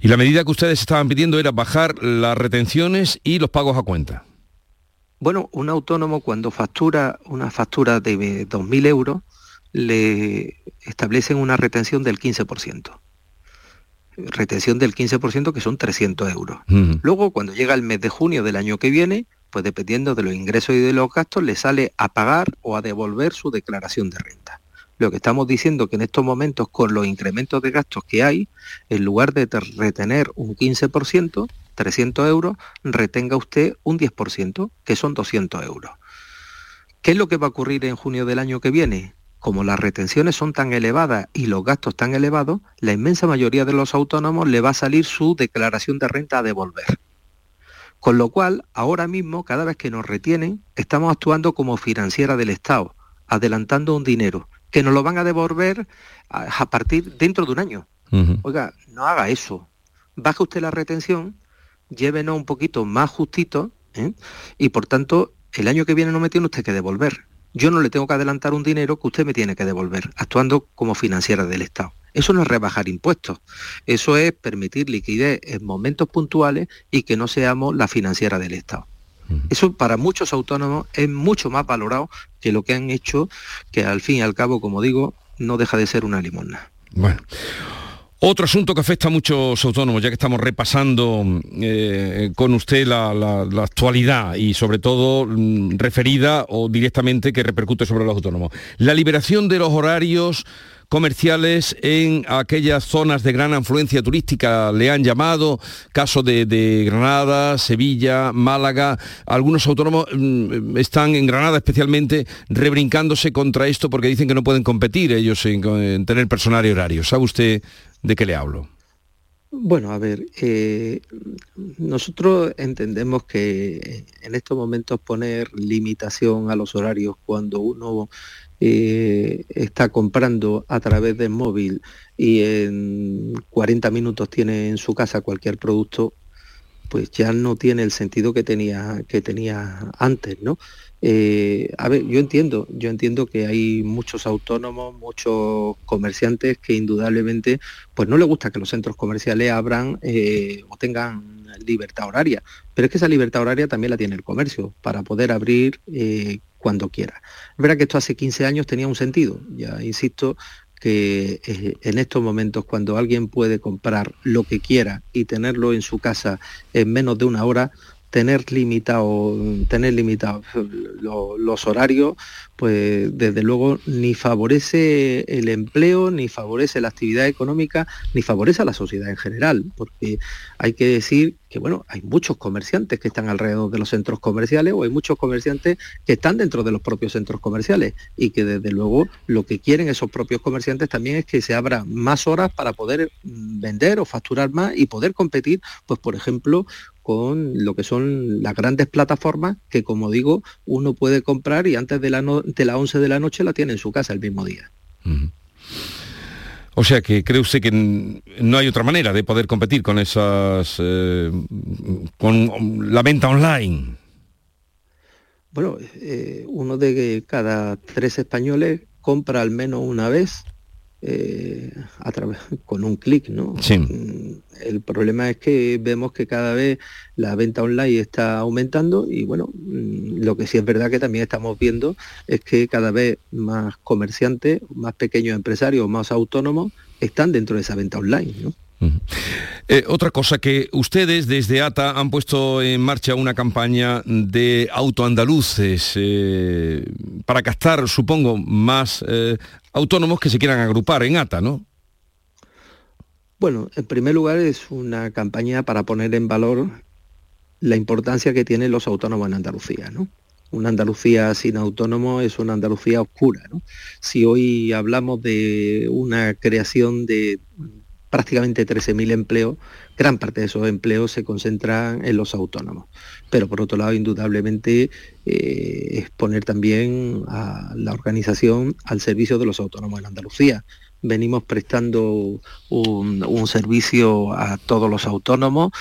Y la medida que ustedes estaban pidiendo era bajar las retenciones y los pagos a cuenta. Bueno, un autónomo cuando factura una factura de 2.000 euros le establecen una retención del 15%. Retención del 15% que son 300 euros. Luego, cuando llega el mes de junio del año que viene, pues dependiendo de los ingresos y de los gastos, le sale a pagar o a devolver su declaración de renta. Lo que estamos diciendo que en estos momentos, con los incrementos de gastos que hay, en lugar de retener un 15%, 300 euros, retenga usted un 10%, que son 200 euros. ¿Qué es lo que va a ocurrir en junio del año que viene? Como las retenciones son tan elevadas y los gastos tan elevados, la inmensa mayoría de los autónomos le va a salir su declaración de renta a devolver. Con lo cual, ahora mismo, cada vez que nos retienen, estamos actuando como financiera del Estado, adelantando un dinero, que nos lo van a devolver a, partir dentro de un año. Oiga, no haga eso. Baje usted la retención llévenos un poquito más justito ¿eh? y por tanto el año que viene no me tiene usted que devolver. Yo no le tengo que adelantar un dinero que usted me tiene que devolver, actuando como financiera del Estado. Eso no es rebajar impuestos, eso es permitir liquidez en momentos puntuales y que no seamos la financiera del Estado. Eso para muchos autónomos es mucho más valorado que lo que han hecho, que al fin y al cabo, como digo, no deja de ser una limosna. Bueno. Otro asunto que afecta a muchos autónomos, ya que estamos repasando eh, con usted la, actualidad y sobre todo mm, referida o directamente que repercute sobre los autónomos. La liberación de los horarios comerciales en aquellas zonas de gran afluencia turística, le han llamado, caso de, Granada, Sevilla, Málaga, algunos autónomos mm, están en Granada especialmente rebrincándose contra esto porque dicen que no pueden competir ellos en, en tener personal y horario. ¿Sabe usted ¿De qué le hablo? Bueno, a ver, eh, nosotros entendemos que en estos momentos poner limitación a los horarios cuando uno eh, está comprando a través del móvil y en 40 minutos tiene en su casa cualquier producto, pues ya no tiene el sentido que tenía, que tenía antes, ¿no? Eh, a ver, yo entiendo, yo entiendo que hay muchos autónomos, muchos comerciantes que indudablemente pues no les gusta que los centros comerciales abran eh, o tengan libertad horaria, pero es que esa libertad horaria también la tiene el comercio para poder abrir eh, cuando quiera. Es verdad que esto hace 15 años tenía un sentido, ya insisto que en estos momentos cuando alguien puede comprar lo que quiera y tenerlo en su casa en menos de una hora, tener limitado, tener limitados los horarios, pues desde luego ni favorece el empleo, ni favorece la actividad económica, ni favorece a la sociedad en general, porque hay que decir que bueno, hay muchos comerciantes que están alrededor de los centros comerciales o hay muchos comerciantes que están dentro de los propios centros comerciales y que desde luego lo que quieren esos propios comerciantes también es que se abra más horas para poder mm, vender o facturar más y poder competir, pues por ejemplo, con lo que son las grandes plataformas que, como digo, uno puede comprar y antes de, la de las 11 de la noche la tiene en su casa el mismo día. O sea que cree usted que no hay otra manera de poder competir con esas, eh, con la venta online. Bueno, eh, uno de cada tres españoles compra al menos una vez eh, a través, con un clic, ¿no? Mm, el problema es que vemos que cada vez la venta online está aumentando y bueno, mm, lo que sí es verdad que también estamos viendo es que cada vez más comerciantes, más pequeños empresarios, más autónomos están dentro de esa venta online, ¿no? Eh, otra cosa que ustedes desde ATA han puesto en marcha una campaña de autoandaluces eh, para captar, supongo, más eh, autónomos que se quieran agrupar en ATA, ¿no? Bueno, en primer lugar es una campaña para poner en valor la importancia que tienen los autónomos en Andalucía, ¿no? Una Andalucía sin autónomos es una Andalucía oscura, ¿no? Si hoy hablamos de una creación de prácticamente 13.000 empleos, gran parte de esos empleos se concentran en los autónomos. Pero por otro lado, indudablemente, eh, es poner también a la organización al servicio de los autónomos en Andalucía. Venimos prestando un, servicio a todos los autónomos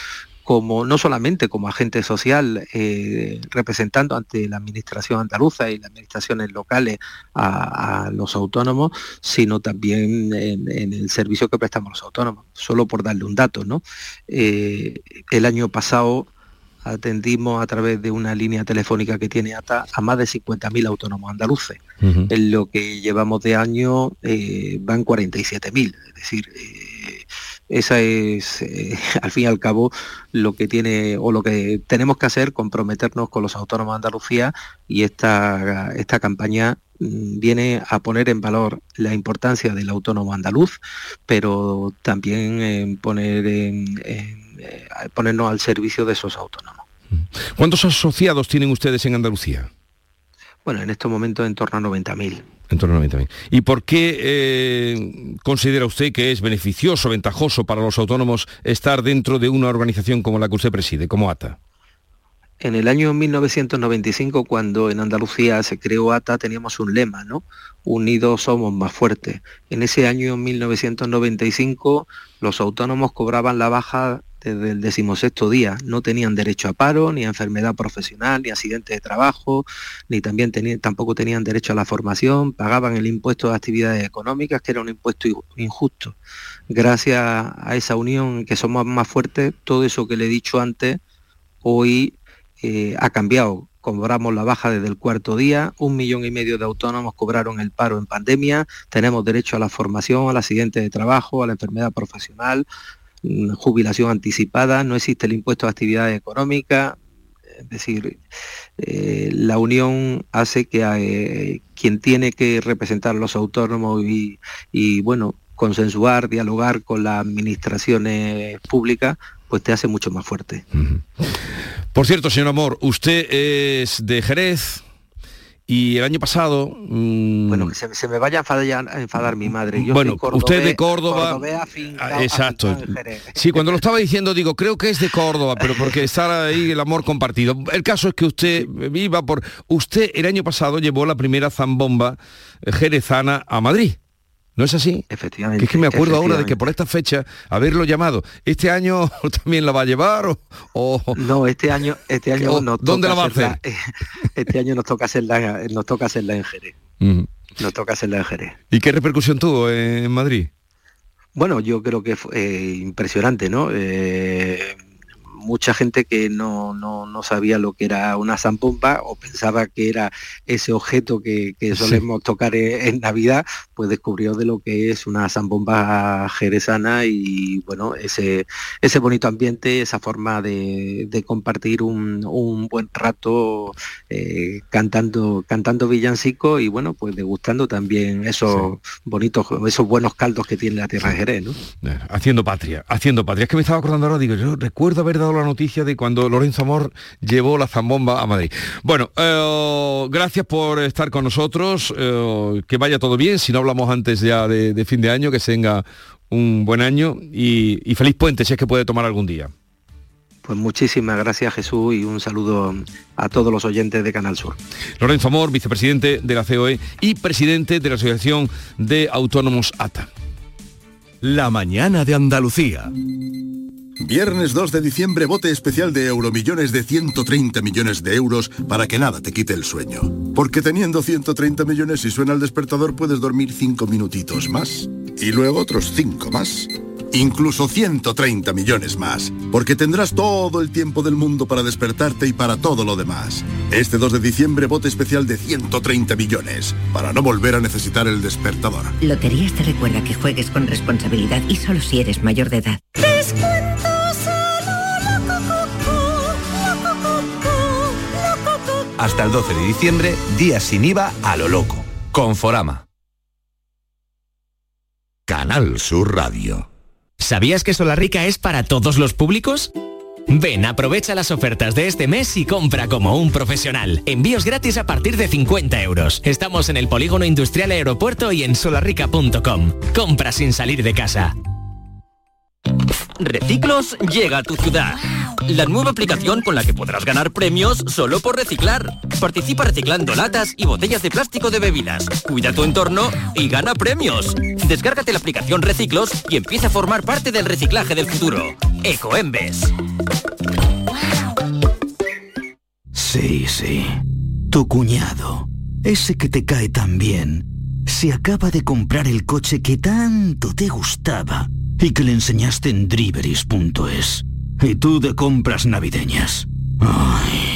como no solamente como agente social eh, representando ante la administración andaluza y las administraciones locales a, los autónomos, sino también en, el servicio que prestamos los autónomos. Solo por darle un dato, ¿no? Eh, el año pasado atendimos a través de una línea telefónica que tiene ATA a más de 50.000 autónomos andaluces. En lo que llevamos de año eh, van 47.000, es decir, esa es, eh, al fin y al cabo, lo que tiene o lo que tenemos que hacer, comprometernos con los autónomos de Andalucía y esta, esta campaña mm, viene a poner en valor la importancia del autónomo andaluz, pero también en poner en, eh, ponernos al servicio de esos autónomos. ¿Cuántos asociados tienen ustedes en Andalucía? Bueno, en estos momentos en torno a 90.000. En torno a 90.000. ¿Y por qué eh, considera usted que es beneficioso, ventajoso para los autónomos estar dentro de una organización como la que usted preside, como ATA? En el año 1995, cuando en Andalucía se creó ATA, teníamos un lema, ¿no? Unidos somos más fuertes. En ese año 1995, los autónomos cobraban la baja desde el decimosexto día. No tenían derecho a paro, ni a enfermedad profesional, ni a accidente de trabajo, ni también tampoco tenían derecho a la formación, pagaban el impuesto de actividades económicas, que era un impuesto injusto. Gracias a esa unión que somos más fuertes, todo eso que le he dicho antes, hoy eh, ha cambiado. Cobramos la baja desde el cuarto día, un millón y medio de autónomos cobraron el paro en pandemia, tenemos derecho a la formación, al accidente de trabajo, a la enfermedad profesional, jubilación anticipada, no existe el impuesto de actividad económica, es decir, eh, la unión hace que eh, quien tiene que representar a los autónomos y, bueno, consensuar, dialogar con las administraciones públicas, pues te hace mucho más fuerte. Por cierto, señor Amor, usted es de Jerez, y el año pasado... Mm, bueno, que se, me vaya a enfadar, mi madre. Yo bueno, usted de Córdoba... Ah, exacto. Sí, cuando lo estaba diciendo digo, creo que es de Córdoba, pero porque está ahí el amor compartido. El caso es que usted viva por... Usted el año pasado llevó la primera zambomba jerezana a Madrid. ¿No es así? Efectivamente. Que es que me acuerdo ahora de que por esta fecha haberlo llamado. ¿Este año también la va a llevar o...? no, este año, este año ¿Dónde la va a hacer? este año nos toca hacerla, nos toca hacerla en Jerez. Nos toca hacerla en Jerez. ¿Y qué repercusión tuvo en Madrid? Bueno, yo creo que fue eh, impresionante, ¿no? Eh, mucha gente que no, no, sabía lo que era una zambomba o pensaba que era ese objeto que, solemos tocar en, Navidad, pues descubrió de lo que es una zambomba jerezana y bueno, ese, ese bonito ambiente, esa forma de, compartir un, buen rato eh, cantando, cantando villancico y bueno, pues degustando también esos bonitos, esos buenos caldos que tiene la tierra de Jerez, ¿no? Eh, haciendo patria, haciendo patria. Es que me estaba acordando ahora, digo, yo recuerdo haber dado la noticia de cuando Lorenzo Amor llevó la zambomba a Madrid. Bueno, eh, gracias por estar con nosotros, eh, que vaya todo bien, si no hablamos antes ya de, fin de año, que tenga un buen año y, feliz puente si es que puede tomar algún día. Pues muchísimas gracias Jesús y un saludo a todos los oyentes de Canal Sur. Lorenzo Amor, vicepresidente de la COE y presidente de la Asociación de Autónomos ATA. La mañana de Andalucía. Viernes 2 de diciembre, bote especial de Euromillones de 130 millones de euros para que nada te quite el sueño. Porque teniendo 130 millones y suena el despertador puedes dormir 5 minutitos más. Y luego otros 5 más. Incluso 130 millones más. Porque tendrás todo el tiempo del mundo para despertarte y para todo lo demás. Este 2 de diciembre, bote especial de 130 millones. Para no volver a necesitar el despertador. Loterías te recuerda que juegues con responsabilidad y solo si eres mayor de edad. Hasta el 12 de diciembre, días sin IVA a lo loco. Conforama. Canal Sur Radio. ¿Sabías que Solarrica es para todos los públicos? Ven, aprovecha las ofertas de este mes y compra como un profesional. Envíos gratis a partir de 50 euros. Estamos en el Polígono Industrial Aeropuerto y en solarrica.com. Compra sin salir de casa. Reciclos llega a tu ciudad. La nueva aplicación con la que podrás ganar premios solo por reciclar. Participa reciclando latas y botellas de plástico de bebidas. Cuida tu entorno y gana premios. Descárgate la aplicación Reciclos y empieza a formar parte del reciclaje del futuro. Ecoembes. Sí, sí. Tu cuñado, ese que te cae tan bien, se acaba de comprar el coche que tanto te gustaba y que le enseñaste en driveris.es. Y tú de compras navideñas. Ay.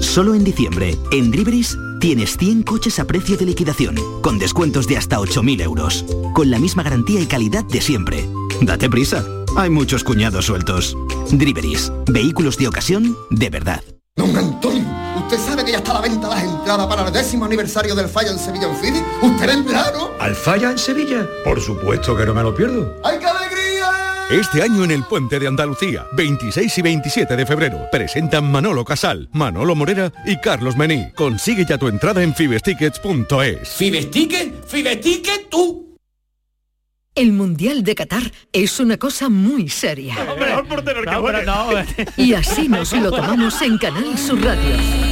Solo en diciembre, en Driveris, tienes 100 coches a precio de liquidación, con descuentos de hasta 8.000 euros, con la misma garantía y calidad de siempre. Date prisa, hay muchos cuñados sueltos. Driveris, vehículos de ocasión de verdad. Don Antonio, ¿usted sabe que ya está a la venta las para el décimo aniversario del Falla en Sevilla en City? ¿Usted en verano? ¿Al Falla en Sevilla? Por supuesto que no me lo pierdo. ¡Ay, qué alegría! Este año en el Puente de Andalucía, 26 y 27 de febrero, presentan Manolo Casal, Manolo Morera y Carlos Mení. Consigue ya tu entrada en fibestickets.es. ¿Fibesticket? ¿Fibesticket tú? El Mundial de Qatar es una cosa muy seria. Y así nos lo tomamos en Canal Sur Radio.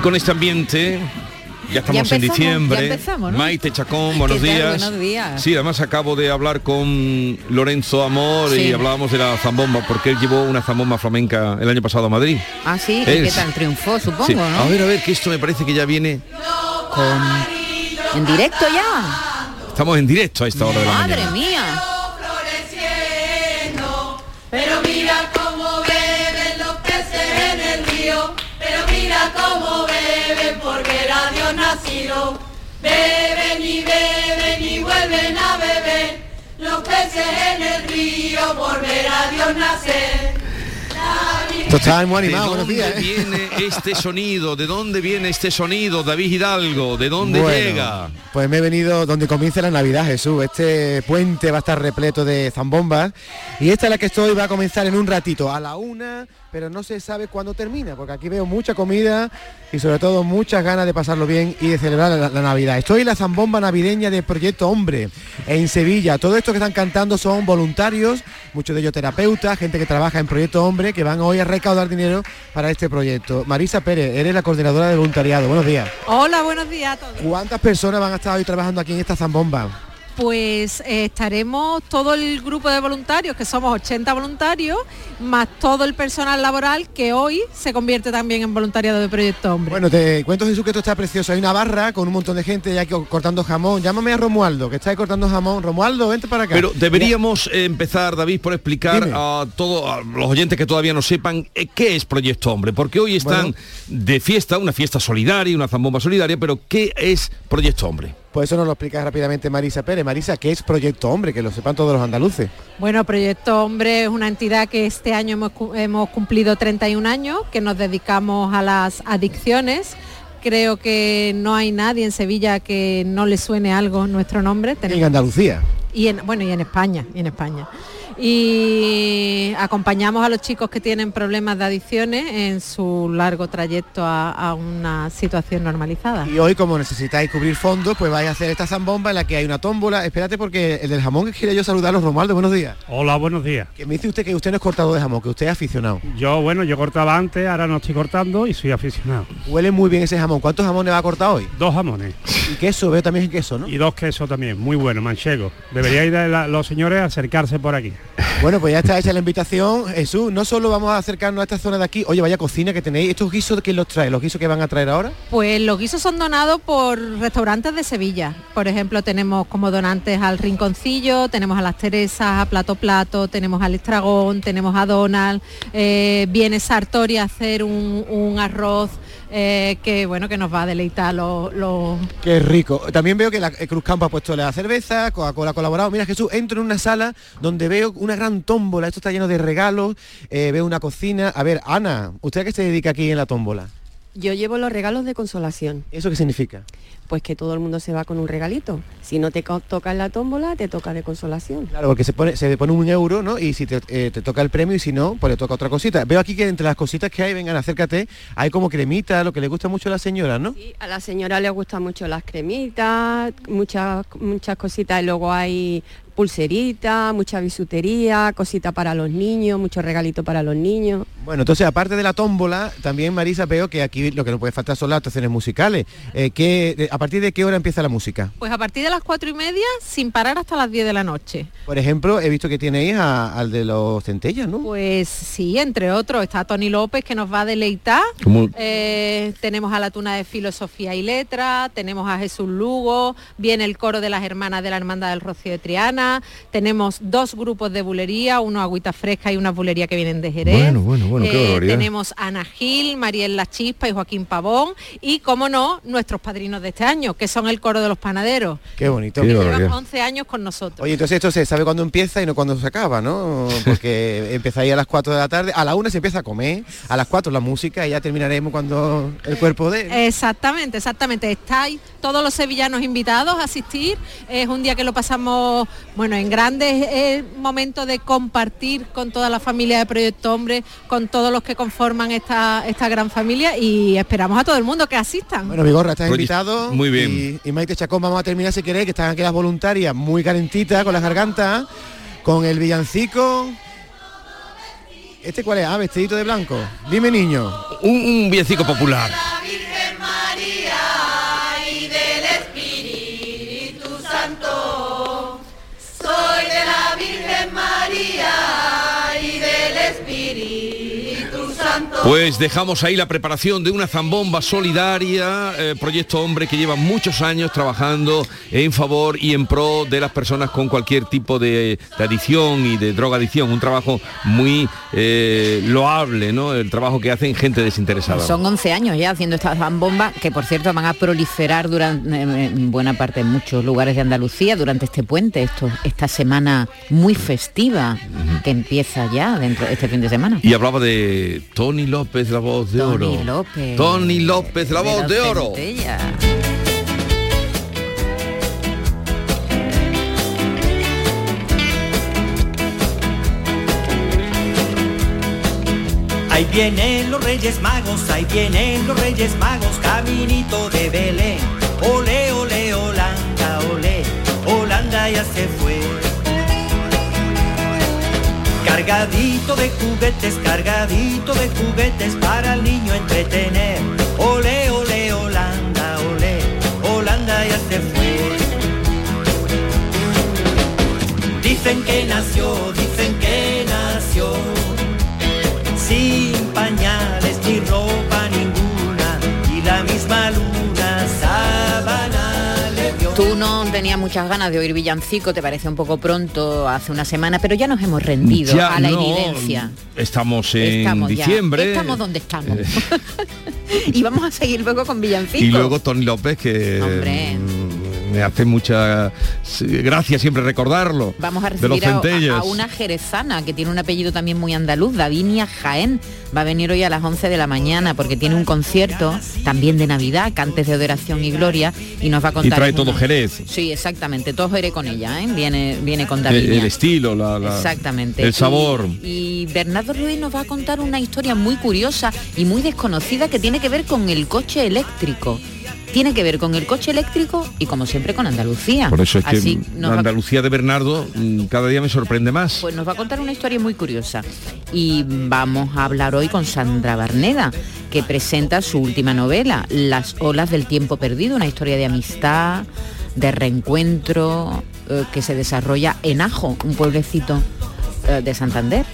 Así con este ambiente, ya estamos Ya en diciembre. Maite Chacón, buenos días. Buenos días. Sí, además acabo de hablar con Lorenzo Amor y hablábamos de la zambomba, porque él llevó una zambomba flamenca el año pasado a Madrid. Ah, sí, Él- ¿y qué tal? Triunfó, supongo, Sí. ¿no? A ver, a ver, que esto me parece que ya viene. ¿En directo ya? Estamos en directo a esta hora de la Madre mañana. mía. Nacido. Beben y beben y vuelven a beber los peces en el río por ver a Dios nacer. Esto está muy ¿De animado, buenos dónde días. ¿eh? viene este sonido? ¿De dónde viene este sonido, David Hidalgo? ¿De dónde Bueno, llega? Pues me he venido donde comienza la Navidad, Jesús. Este puente va a estar repleto de zambombas y esta en la que estoy va a comenzar en un ratito, a la una, pero no se sabe cuándo termina, porque aquí veo mucha comida y sobre todo muchas ganas de pasarlo bien y de celebrar la, la Navidad. Estoy en la zambomba navideña de Proyecto Hombre en Sevilla. Todo esto que están cantando son voluntarios, muchos de ellos terapeutas, gente que trabaja en Proyecto Hombre, que van hoy a recaudar dinero para este proyecto. Marisa Pérez, eres la coordinadora de voluntariado. Buenos días. Hola, buenos días a todos. ¿Cuántas personas van a estar hoy trabajando aquí en esta zambomba? Pues eh, estaremos todo el grupo de voluntarios, que somos 80 voluntarios, más todo el personal laboral que hoy se convierte también en voluntariado de Proyecto Hombre. Bueno, te cuento Jesús que esto está precioso. Hay una barra con un montón de gente ya que cortando jamón. Llámame a Romualdo, que está ahí cortando jamón. Romualdo, vente para acá. Pero deberíamos empezar, David, por explicar Dime. a todos a los oyentes que todavía no sepan eh, qué es Proyecto Hombre, porque hoy están Bueno. de fiesta, una fiesta solidaria, una zambomba solidaria, pero ¿qué es Proyecto Hombre? Pues eso nos lo explica rápidamente Marisa Pérez. Marisa, ¿qué es Proyecto Hombre? Que lo sepan todos los andaluces. Bueno, Proyecto Hombre es una entidad que este año hemos, cu- hemos cumplido 31 años, que nos dedicamos a las adicciones. Creo que no hay nadie en Sevilla que no le suene algo nuestro nombre. En Andalucía. y en bueno y en España y en España y acompañamos a los chicos que tienen problemas de adicciones en su largo trayecto a, a una situación normalizada. Y hoy, como necesitáis cubrir fondos, pues vais a hacer esta zambomba en la que hay una tómbola. Espérate porque el del jamón que quiere yo saludarlos, Romualdo, buenos días. Hola, buenos días. Que me dice usted que usted no es cortado de jamón, que usted es aficionado. Yo, bueno, yo cortaba antes, ahora no estoy cortando y soy aficionado. Huele muy bien ese jamón. ¿Cuántos jamones va a cortar hoy? Dos jamones. Y queso, veo también queso, ¿no? Y dos quesos también, muy bueno, manchego. Deberíais de la- los señores acercarse por aquí. Bueno, pues ya está hecha la invitación. Jesús, no solo vamos a acercarnos a esta zona de aquí, oye, vaya cocina que tenéis. ¿Estos guisos quién los trae? ¿Los guisos que van a traer ahora? Pues los guisos son donados por restaurantes de Sevilla. Por ejemplo, tenemos como donantes al Rinconcillo, tenemos a las Teresas, a Plato Plato, tenemos al Estragón, tenemos a Donald. eh, viene Sartori a hacer un, un arroz eh, que bueno que nos va a deleitar los, los- Qué rico. También veo que la eh, Cruz Campo ha puesto la cerveza, Coca-Cola ha colaborado. Mira Jesús, entro en una sala donde veo una gran tómbola. Esto está lleno de regalos. eh, veo una cocina. A ver, Ana, ¿usted a qué se dedica aquí en la tómbola? Yo llevo los regalos de consolación. ¿Eso qué significa? Pues que todo el mundo se va con un regalito. Si no te toca en la tómbola, te toca de consolación. Claro, porque se pone, se pone un euro, ¿no? Y si te, eh, te toca el premio y si no, pues le toca otra cosita. Veo aquí que entre las cositas que hay, vengan, acércate, hay como cremita, lo que le gusta mucho a la señora, ¿no? Y a la señora le gustan mucho las cremitas, muchas, muchas cositas. Y luego hay pulserita, mucha bisutería, cosita para los niños, mucho regalito para los niños. Bueno, entonces aparte de la tómbola, también Marisa veo que aquí lo que no puede faltar son las actuaciones musicales. Eh, ¿qué- de- ¿A partir de qué hora empieza la música? Pues a partir de las cuatro y media, sin parar hasta las 10 de la noche. Por ejemplo, he visto que tenéis a- al de los centellas, ¿no? Pues sí, entre otros, está Tony López que nos va a deleitar. ¿Cómo? Eh, tenemos a la tuna de filosofía y letra, tenemos a Jesús Lugo, viene el coro de las hermanas de la Hermandad del Rocío de Triana, tenemos dos grupos de bulería, uno agüita fresca y una bulería que vienen de Jerez. Bueno, bueno, bueno, qué Eh, tenemos Ana Gil, Mariel La Chispa y Joaquín Pavón y, como no, nuestros padrinos de este año, que son el coro de los panaderos. Qué bonito. que llevan 11 años con nosotros. Oye, entonces esto se sabe cuándo empieza y no cuándo se acaba, ¿no? Porque empezáis a las 4 de la tarde, a la 1 se empieza a comer, a las 4 la música y ya terminaremos cuando el cuerpo de... Exactamente, exactamente. Estáis todos los sevillanos invitados a asistir. Es un día que lo pasamos, bueno, en grandes es momento de compartir con toda la familia de Proyecto Hombre, con todos los que conforman esta, esta gran familia y esperamos a todo el mundo que asistan. Bueno, Vigorra, estás Oye, invitado. muy bien. Y, y Maite Chacón, vamos a terminar si queréis, que están aquí las voluntarias muy calentitas con las gargantas, con el villancico. ¿Este cuál es? Ah, vestidito de blanco. Dime, niño. Un, un villancico popular. Pues dejamos ahí la preparación de una zambomba solidaria, eh, Proyecto Hombre que lleva muchos años trabajando en favor y en pro de las personas con cualquier tipo de, de adicción y de drogadicción. Un trabajo muy eh, loable, ¿no? El trabajo que hacen gente desinteresada. Son 11 años ya haciendo estas bombas que por cierto van a proliferar durante en buena parte en muchos lugares de Andalucía durante este puente, esto, esta semana muy festiva que empieza ya dentro de este fin de semana. Y hablaba de Tony López, la voz de Tony oro. López. Tony López, la voz de oro. Ahí vienen los Reyes Magos, ahí vienen los Reyes Magos, caminito de Belén. Ole, ole, Holanda, ole, Holanda ya se fue. Cargadito de juguetes, cargadito de juguetes para el niño entretener. Tenías muchas ganas de oír villancico, te parece un poco pronto hace una semana, pero ya nos hemos rendido Ya a la no, evidencia. Estamos en Estamos ya. diciembre. Estamos donde estamos. y vamos a seguir luego con villancicos. Y luego Tony López que Hombre. Me hace mucha gracia siempre recordarlo. Vamos a de los recibir a, a una jerezana que tiene un apellido también muy andaluz, Davinia Jaén. Va a venir hoy a las 11 de la mañana porque tiene un concierto también de Navidad, cantes de adoración y gloria, y nos va a Y contar... trae en todo una- Jerez. Sí, exactamente, todo Jerez con ella, ¿eh? Viene, viene con El, Davinia. el estilo, la, la- Exactamente. el sabor. Y, y Bernardo Ruiz nos va a contar una historia muy curiosa y muy desconocida que tiene que ver con el coche eléctrico. Tiene que ver con el coche eléctrico y como siempre con Andalucía. Por eso es que Así nos la Andalucía de Bernardo mm, cada día me sorprende más. pues nos va a contar una historia muy curiosa. Y vamos a hablar hoy con Sandra Barneda, que presenta su última novela, Las olas del tiempo perdido, una historia de amistad, de reencuentro, eh, que se desarrolla en Ajo, un pueblecito eh, de Santander.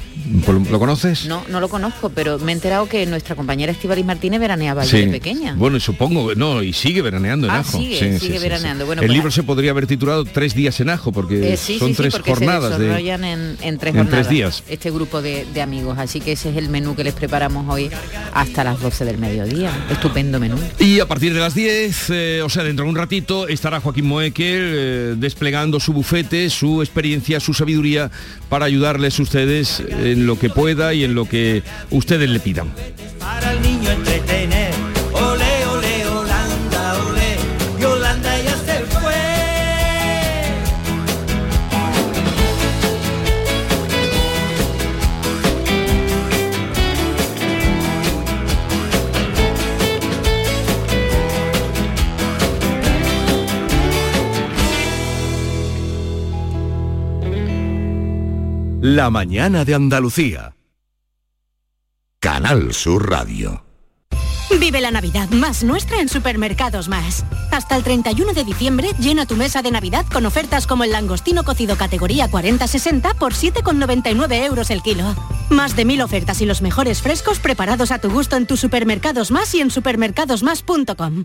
Pues, ¿Lo conoces? No, no lo conozco, pero me he enterado que nuestra compañera Estivaliz Martínez veraneaba allí de pequeña. Bueno, y supongo, no, y sigue veraneando en Ah, Ajo. sigue, sigue veraneando. Bueno, el pues- libro se podría haber titulado Tres días en Ajo, porque Eh, son tres porque jornadas se de. en, en tres en jornadas. tres días. Este grupo de, de amigos, así que ese es el menú que les preparamos hoy hasta las 12 del mediodía. Estupendo menú. Y a partir de las 10, eh, o sea, dentro de un ratito, estará Joaquín Moekel eh, desplegando su bufete, su experiencia, su sabiduría para ayudarles ustedes en lo que pueda y en lo que ustedes le pidan. para el niño entretener. La mañana de Andalucía. Canal Sur Radio. Vive la Navidad más nuestra en Supermercados Más. Hasta el 31 de diciembre llena tu mesa de Navidad con ofertas como el langostino cocido categoría 40-60 por 7,99 euros el kilo. Más de mil ofertas y los mejores frescos preparados a tu gusto en tus Supermercados Más y en supermercadosmás.com.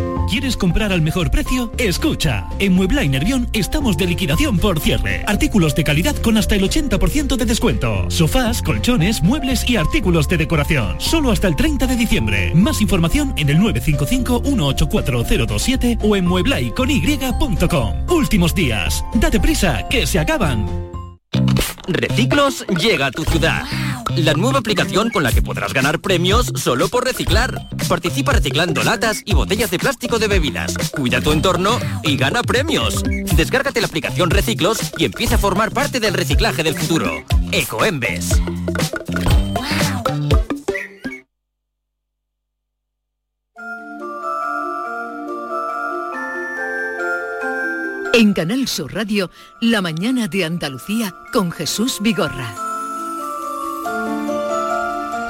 ¿Quieres comprar al mejor precio? Escucha, en Muebla y Nervión estamos de liquidación por cierre. Artículos de calidad con hasta el 80% de descuento. Sofás, colchones, muebles y artículos de decoración. Solo hasta el 30 de diciembre. Más información en el 955-184027 o en mueblaiCony.com. Últimos días. Date prisa, que se acaban. Reciclos llega a tu ciudad. La nueva aplicación con la que podrás ganar premios solo por reciclar. Participa reciclando latas y botellas de plástico de bebidas. Cuida tu entorno y gana premios. Descárgate la aplicación Reciclos y empieza a formar parte del reciclaje del futuro. Ecoembes. En Canal Sur Radio, La mañana de Andalucía con Jesús Vigorra.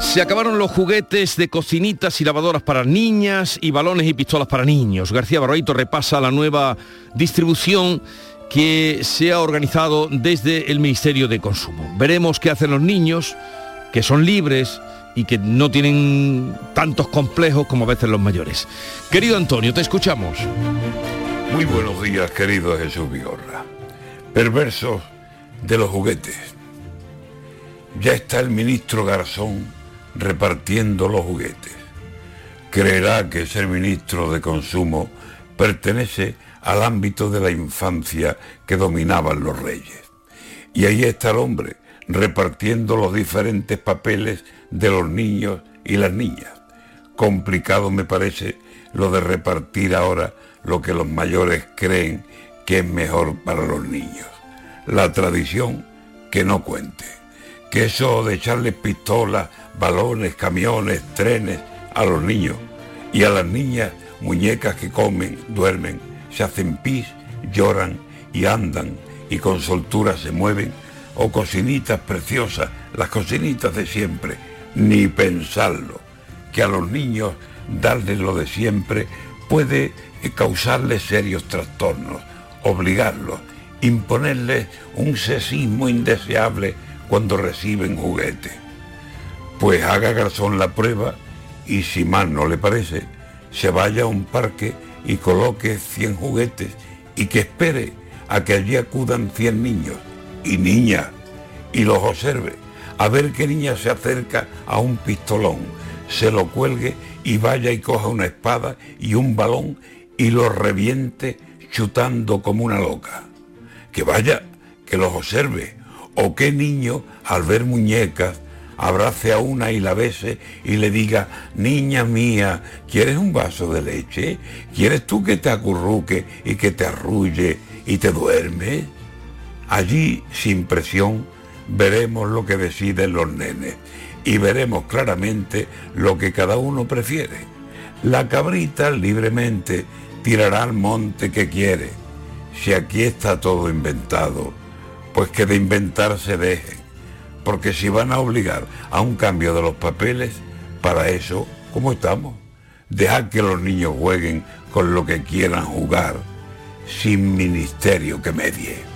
Se acabaron los juguetes de cocinitas y lavadoras para niñas y balones y pistolas para niños. García Barroito repasa la nueva distribución que se ha organizado desde el Ministerio de Consumo. Veremos qué hacen los niños, que son libres y que no tienen tantos complejos como a veces los mayores. Querido Antonio, te escuchamos. Muy buenos días, querido Jesús Vigorra. Perversos de los juguetes. Ya está el ministro Garzón repartiendo los juguetes. Creerá que ser ministro de Consumo pertenece al ámbito de la infancia que dominaban los reyes. Y ahí está el hombre repartiendo los diferentes papeles de los niños y las niñas. Complicado me parece lo de repartir ahora lo que los mayores creen que es mejor para los niños. La tradición que no cuente. Que eso de echarles pistolas, balones, camiones, trenes a los niños y a las niñas muñecas que comen, duermen, se hacen pis, lloran y andan y con soltura se mueven, o cocinitas preciosas, las cocinitas de siempre, ni pensarlo, que a los niños darles lo de siempre puede causarles serios trastornos, obligarlos, imponerles un sexismo indeseable cuando reciben juguetes. Pues haga Garzón la prueba y si mal no le parece, se vaya a un parque y coloque 100 juguetes y que espere a que allí acudan 100 niños y niñas y los observe, a ver qué niña se acerca a un pistolón, se lo cuelgue y vaya y coja una espada y un balón y lo reviente chutando como una loca. Que vaya, que los observe, o qué niño al ver muñecas abrace a una y la bese y le diga, niña mía, ¿quieres un vaso de leche? ¿Quieres tú que te acurruque y que te arrulle y te duerme? Allí, sin presión, veremos lo que deciden los nenes y veremos claramente lo que cada uno prefiere. La cabrita libremente tirará al monte que quiere. Si aquí está todo inventado, pues que de inventar se deje. Porque si van a obligar a un cambio de los papeles, para eso, ¿cómo estamos? Dejar que los niños jueguen con lo que quieran jugar, sin ministerio que medie.